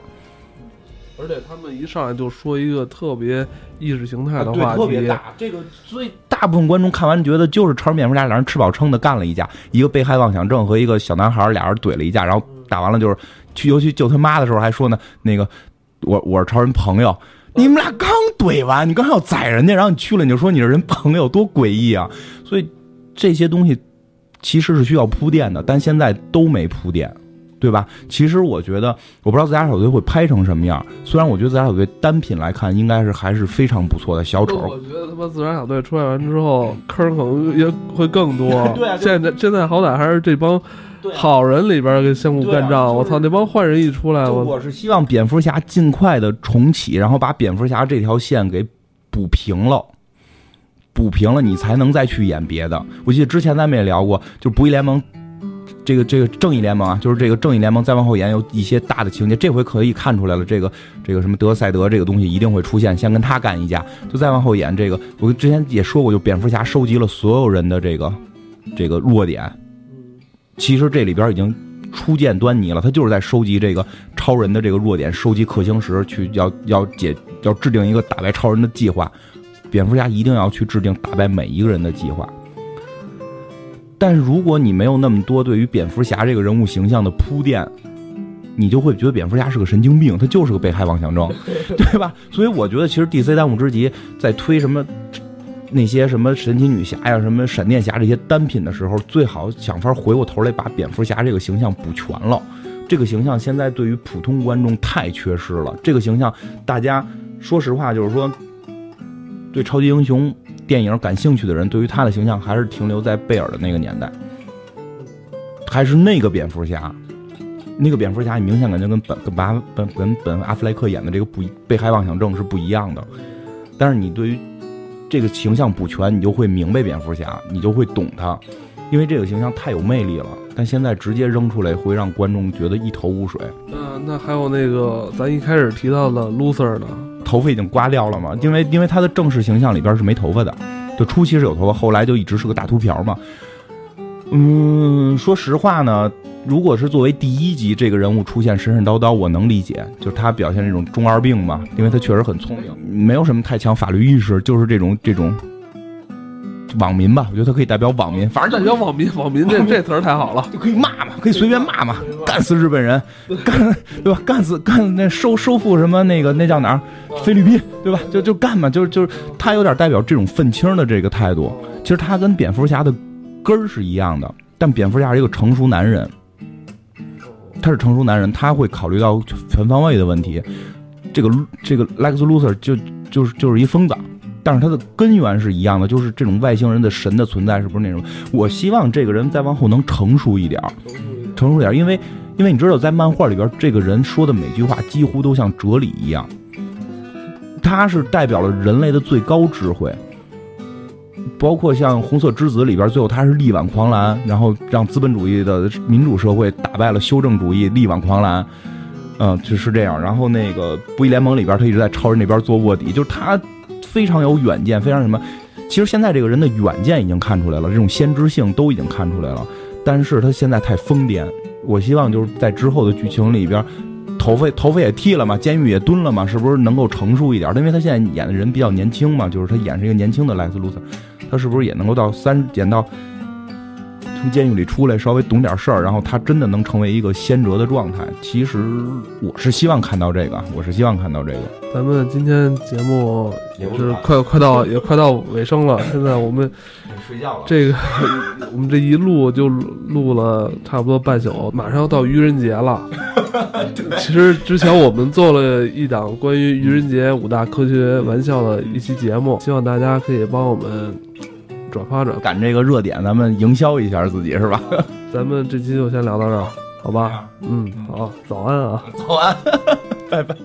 而且他们一上来就说一个特别意识形态的对，话题，特别大。这个所以大部分观众看完觉得就是超人蝙蝠侠俩人吃饱撑的干了一架，一个被害妄想症和一个小男孩俩人怼了一架，然后打完了就是去尤其救他妈的时候还说呢，那个我我是超人朋友。你们俩刚怼完，你刚要宰人家，然后你去了，你就说你是人朋友，多诡异啊！所以这些东西其实是需要铺垫的，但现在都没铺垫，对吧？其实我觉得，我不知道自家小队会拍成什么样。虽然我觉得自家小队单品来看，应该是还是非常不错的。小丑我，觉得他妈自家小队出来完之后，坑可能也会更多。[LAUGHS] 对啊现在现在好歹还是这帮好人里边跟相互干仗。我操，那帮坏人一出来，我就我是希望蝙蝠侠尽快的重启，然后把蝙蝠侠这条线给补平了。补平了，你才能再去演别的。我记得之前咱们也聊过，就不义联盟这个这个正义联盟啊，就是这个正义联盟再往后演有一些大的情节，这回可以看出来了，这个这个什么德赛德这个东西一定会出现，先跟他干一架，就再往后演这个。我之前也说过，就蝙蝠侠收集了所有人的这个这个弱点，其实这里边已经初见端倪了，他就是在收集这个超人的这个弱点，收集氪星石，去要要解要制定一个打败超人的计划。蝙蝠侠一定要去制定打败每一个人的计划。但是如果你没有那么多对于蝙蝠侠这个人物形象的铺垫，你就会觉得蝙蝠侠是个神经病，他就是个被害妄想症，对吧？所以我觉得其实 DC 当务之急在推什么那些什么神奇女侠呀、什么闪电侠这些单品的时候，最好想法回过头来把蝙蝠侠这个形象补全了。这个形象现在对于普通观众太缺失了。这个形象，大家说实话，就是说，对超级英雄电影感兴趣的人，对于他的形象还是停留在贝尔的那个年代，还是那个蝙蝠侠。那个蝙蝠侠，你明显感觉跟本跟本本跟本阿弗莱克演的这个不被害妄想症是不一样的。但是你对于这个形象补全，你就会明白蝙蝠侠，你就会懂他，因为这个形象太有魅力了。但现在直接扔出来，会让观众觉得一头雾水。那，那还有那个咱一开始提到的 loser 呢？头发已经刮掉了嘛，因为因为他的正式形象里边是没头发的，就初期是有头发，后来就一直是个大秃瓢嘛。嗯，说实话呢，如果是作为第一集这个人物出现神神叨叨，我能理解，就是他表现这种中二病嘛，因为他确实很聪明，没有什么太强法律意识，就是这种这种网民吧，我觉得他可以代表网民，反正代表网民，[LAUGHS] 网民这这词儿太好了。就可以骂嘛，可以随便骂嘛，干死日本人，干对吧？干死干那收收复什么那个那叫哪儿？菲律宾对吧？就就干嘛，就是就是他有点代表这种愤青的这个态度。其实他跟蝙蝠侠的根儿是一样的，但蝙蝠侠是一个成熟男人，他是成熟男人，他会考虑到全方位的问题。这个这个 Lex Luthor 就就是就是一疯子。但是他的根源是一样的，就是这种外星人的神的存在，是不是那种？我希望这个人再往后能成熟一点，成熟点，因为因为你知道，在漫画里边，这个人说的每句话几乎都像哲理一样，他是代表了人类的最高智慧，包括像红色之子里边，最后他是力挽狂澜，然后让资本主义的民主社会打败了修正主义，力挽狂澜。嗯，就是这样。然后那个不义联盟里边，他一直在超人那边做卧底，就是他。非常有远见，非常什么？其实现在这个人的远见已经看出来了，这种先知性都已经看出来了。但是他现在太疯癫，我希望就是在之后的剧情里边，头发头发也剃了嘛，监狱也蹲了嘛，是不是能够成熟一点？因为他现在演的人比较年轻嘛，就是他演是一个年轻的莱斯卢瑟，他是不是也能够到三演到从监狱里出来，稍微懂点事儿，然后他真的能成为一个先哲的状态？其实我是希望看到这个，我是希望看到这个。咱们今天节目也是快快到也快到尾声了，现在我们睡觉了。这个 [LAUGHS] 我们这一录就录了差不多半宿，马上要到愚人节了。[LAUGHS] 其实之前我们做了一档关于愚人节五大科学玩笑的一期节目，希望大家可以帮我们转发转发。赶这个热点，咱们营销一下自己是吧？[LAUGHS] 咱们这期就先聊到这儿，好吧？嗯，好，早安啊。早安，拜拜。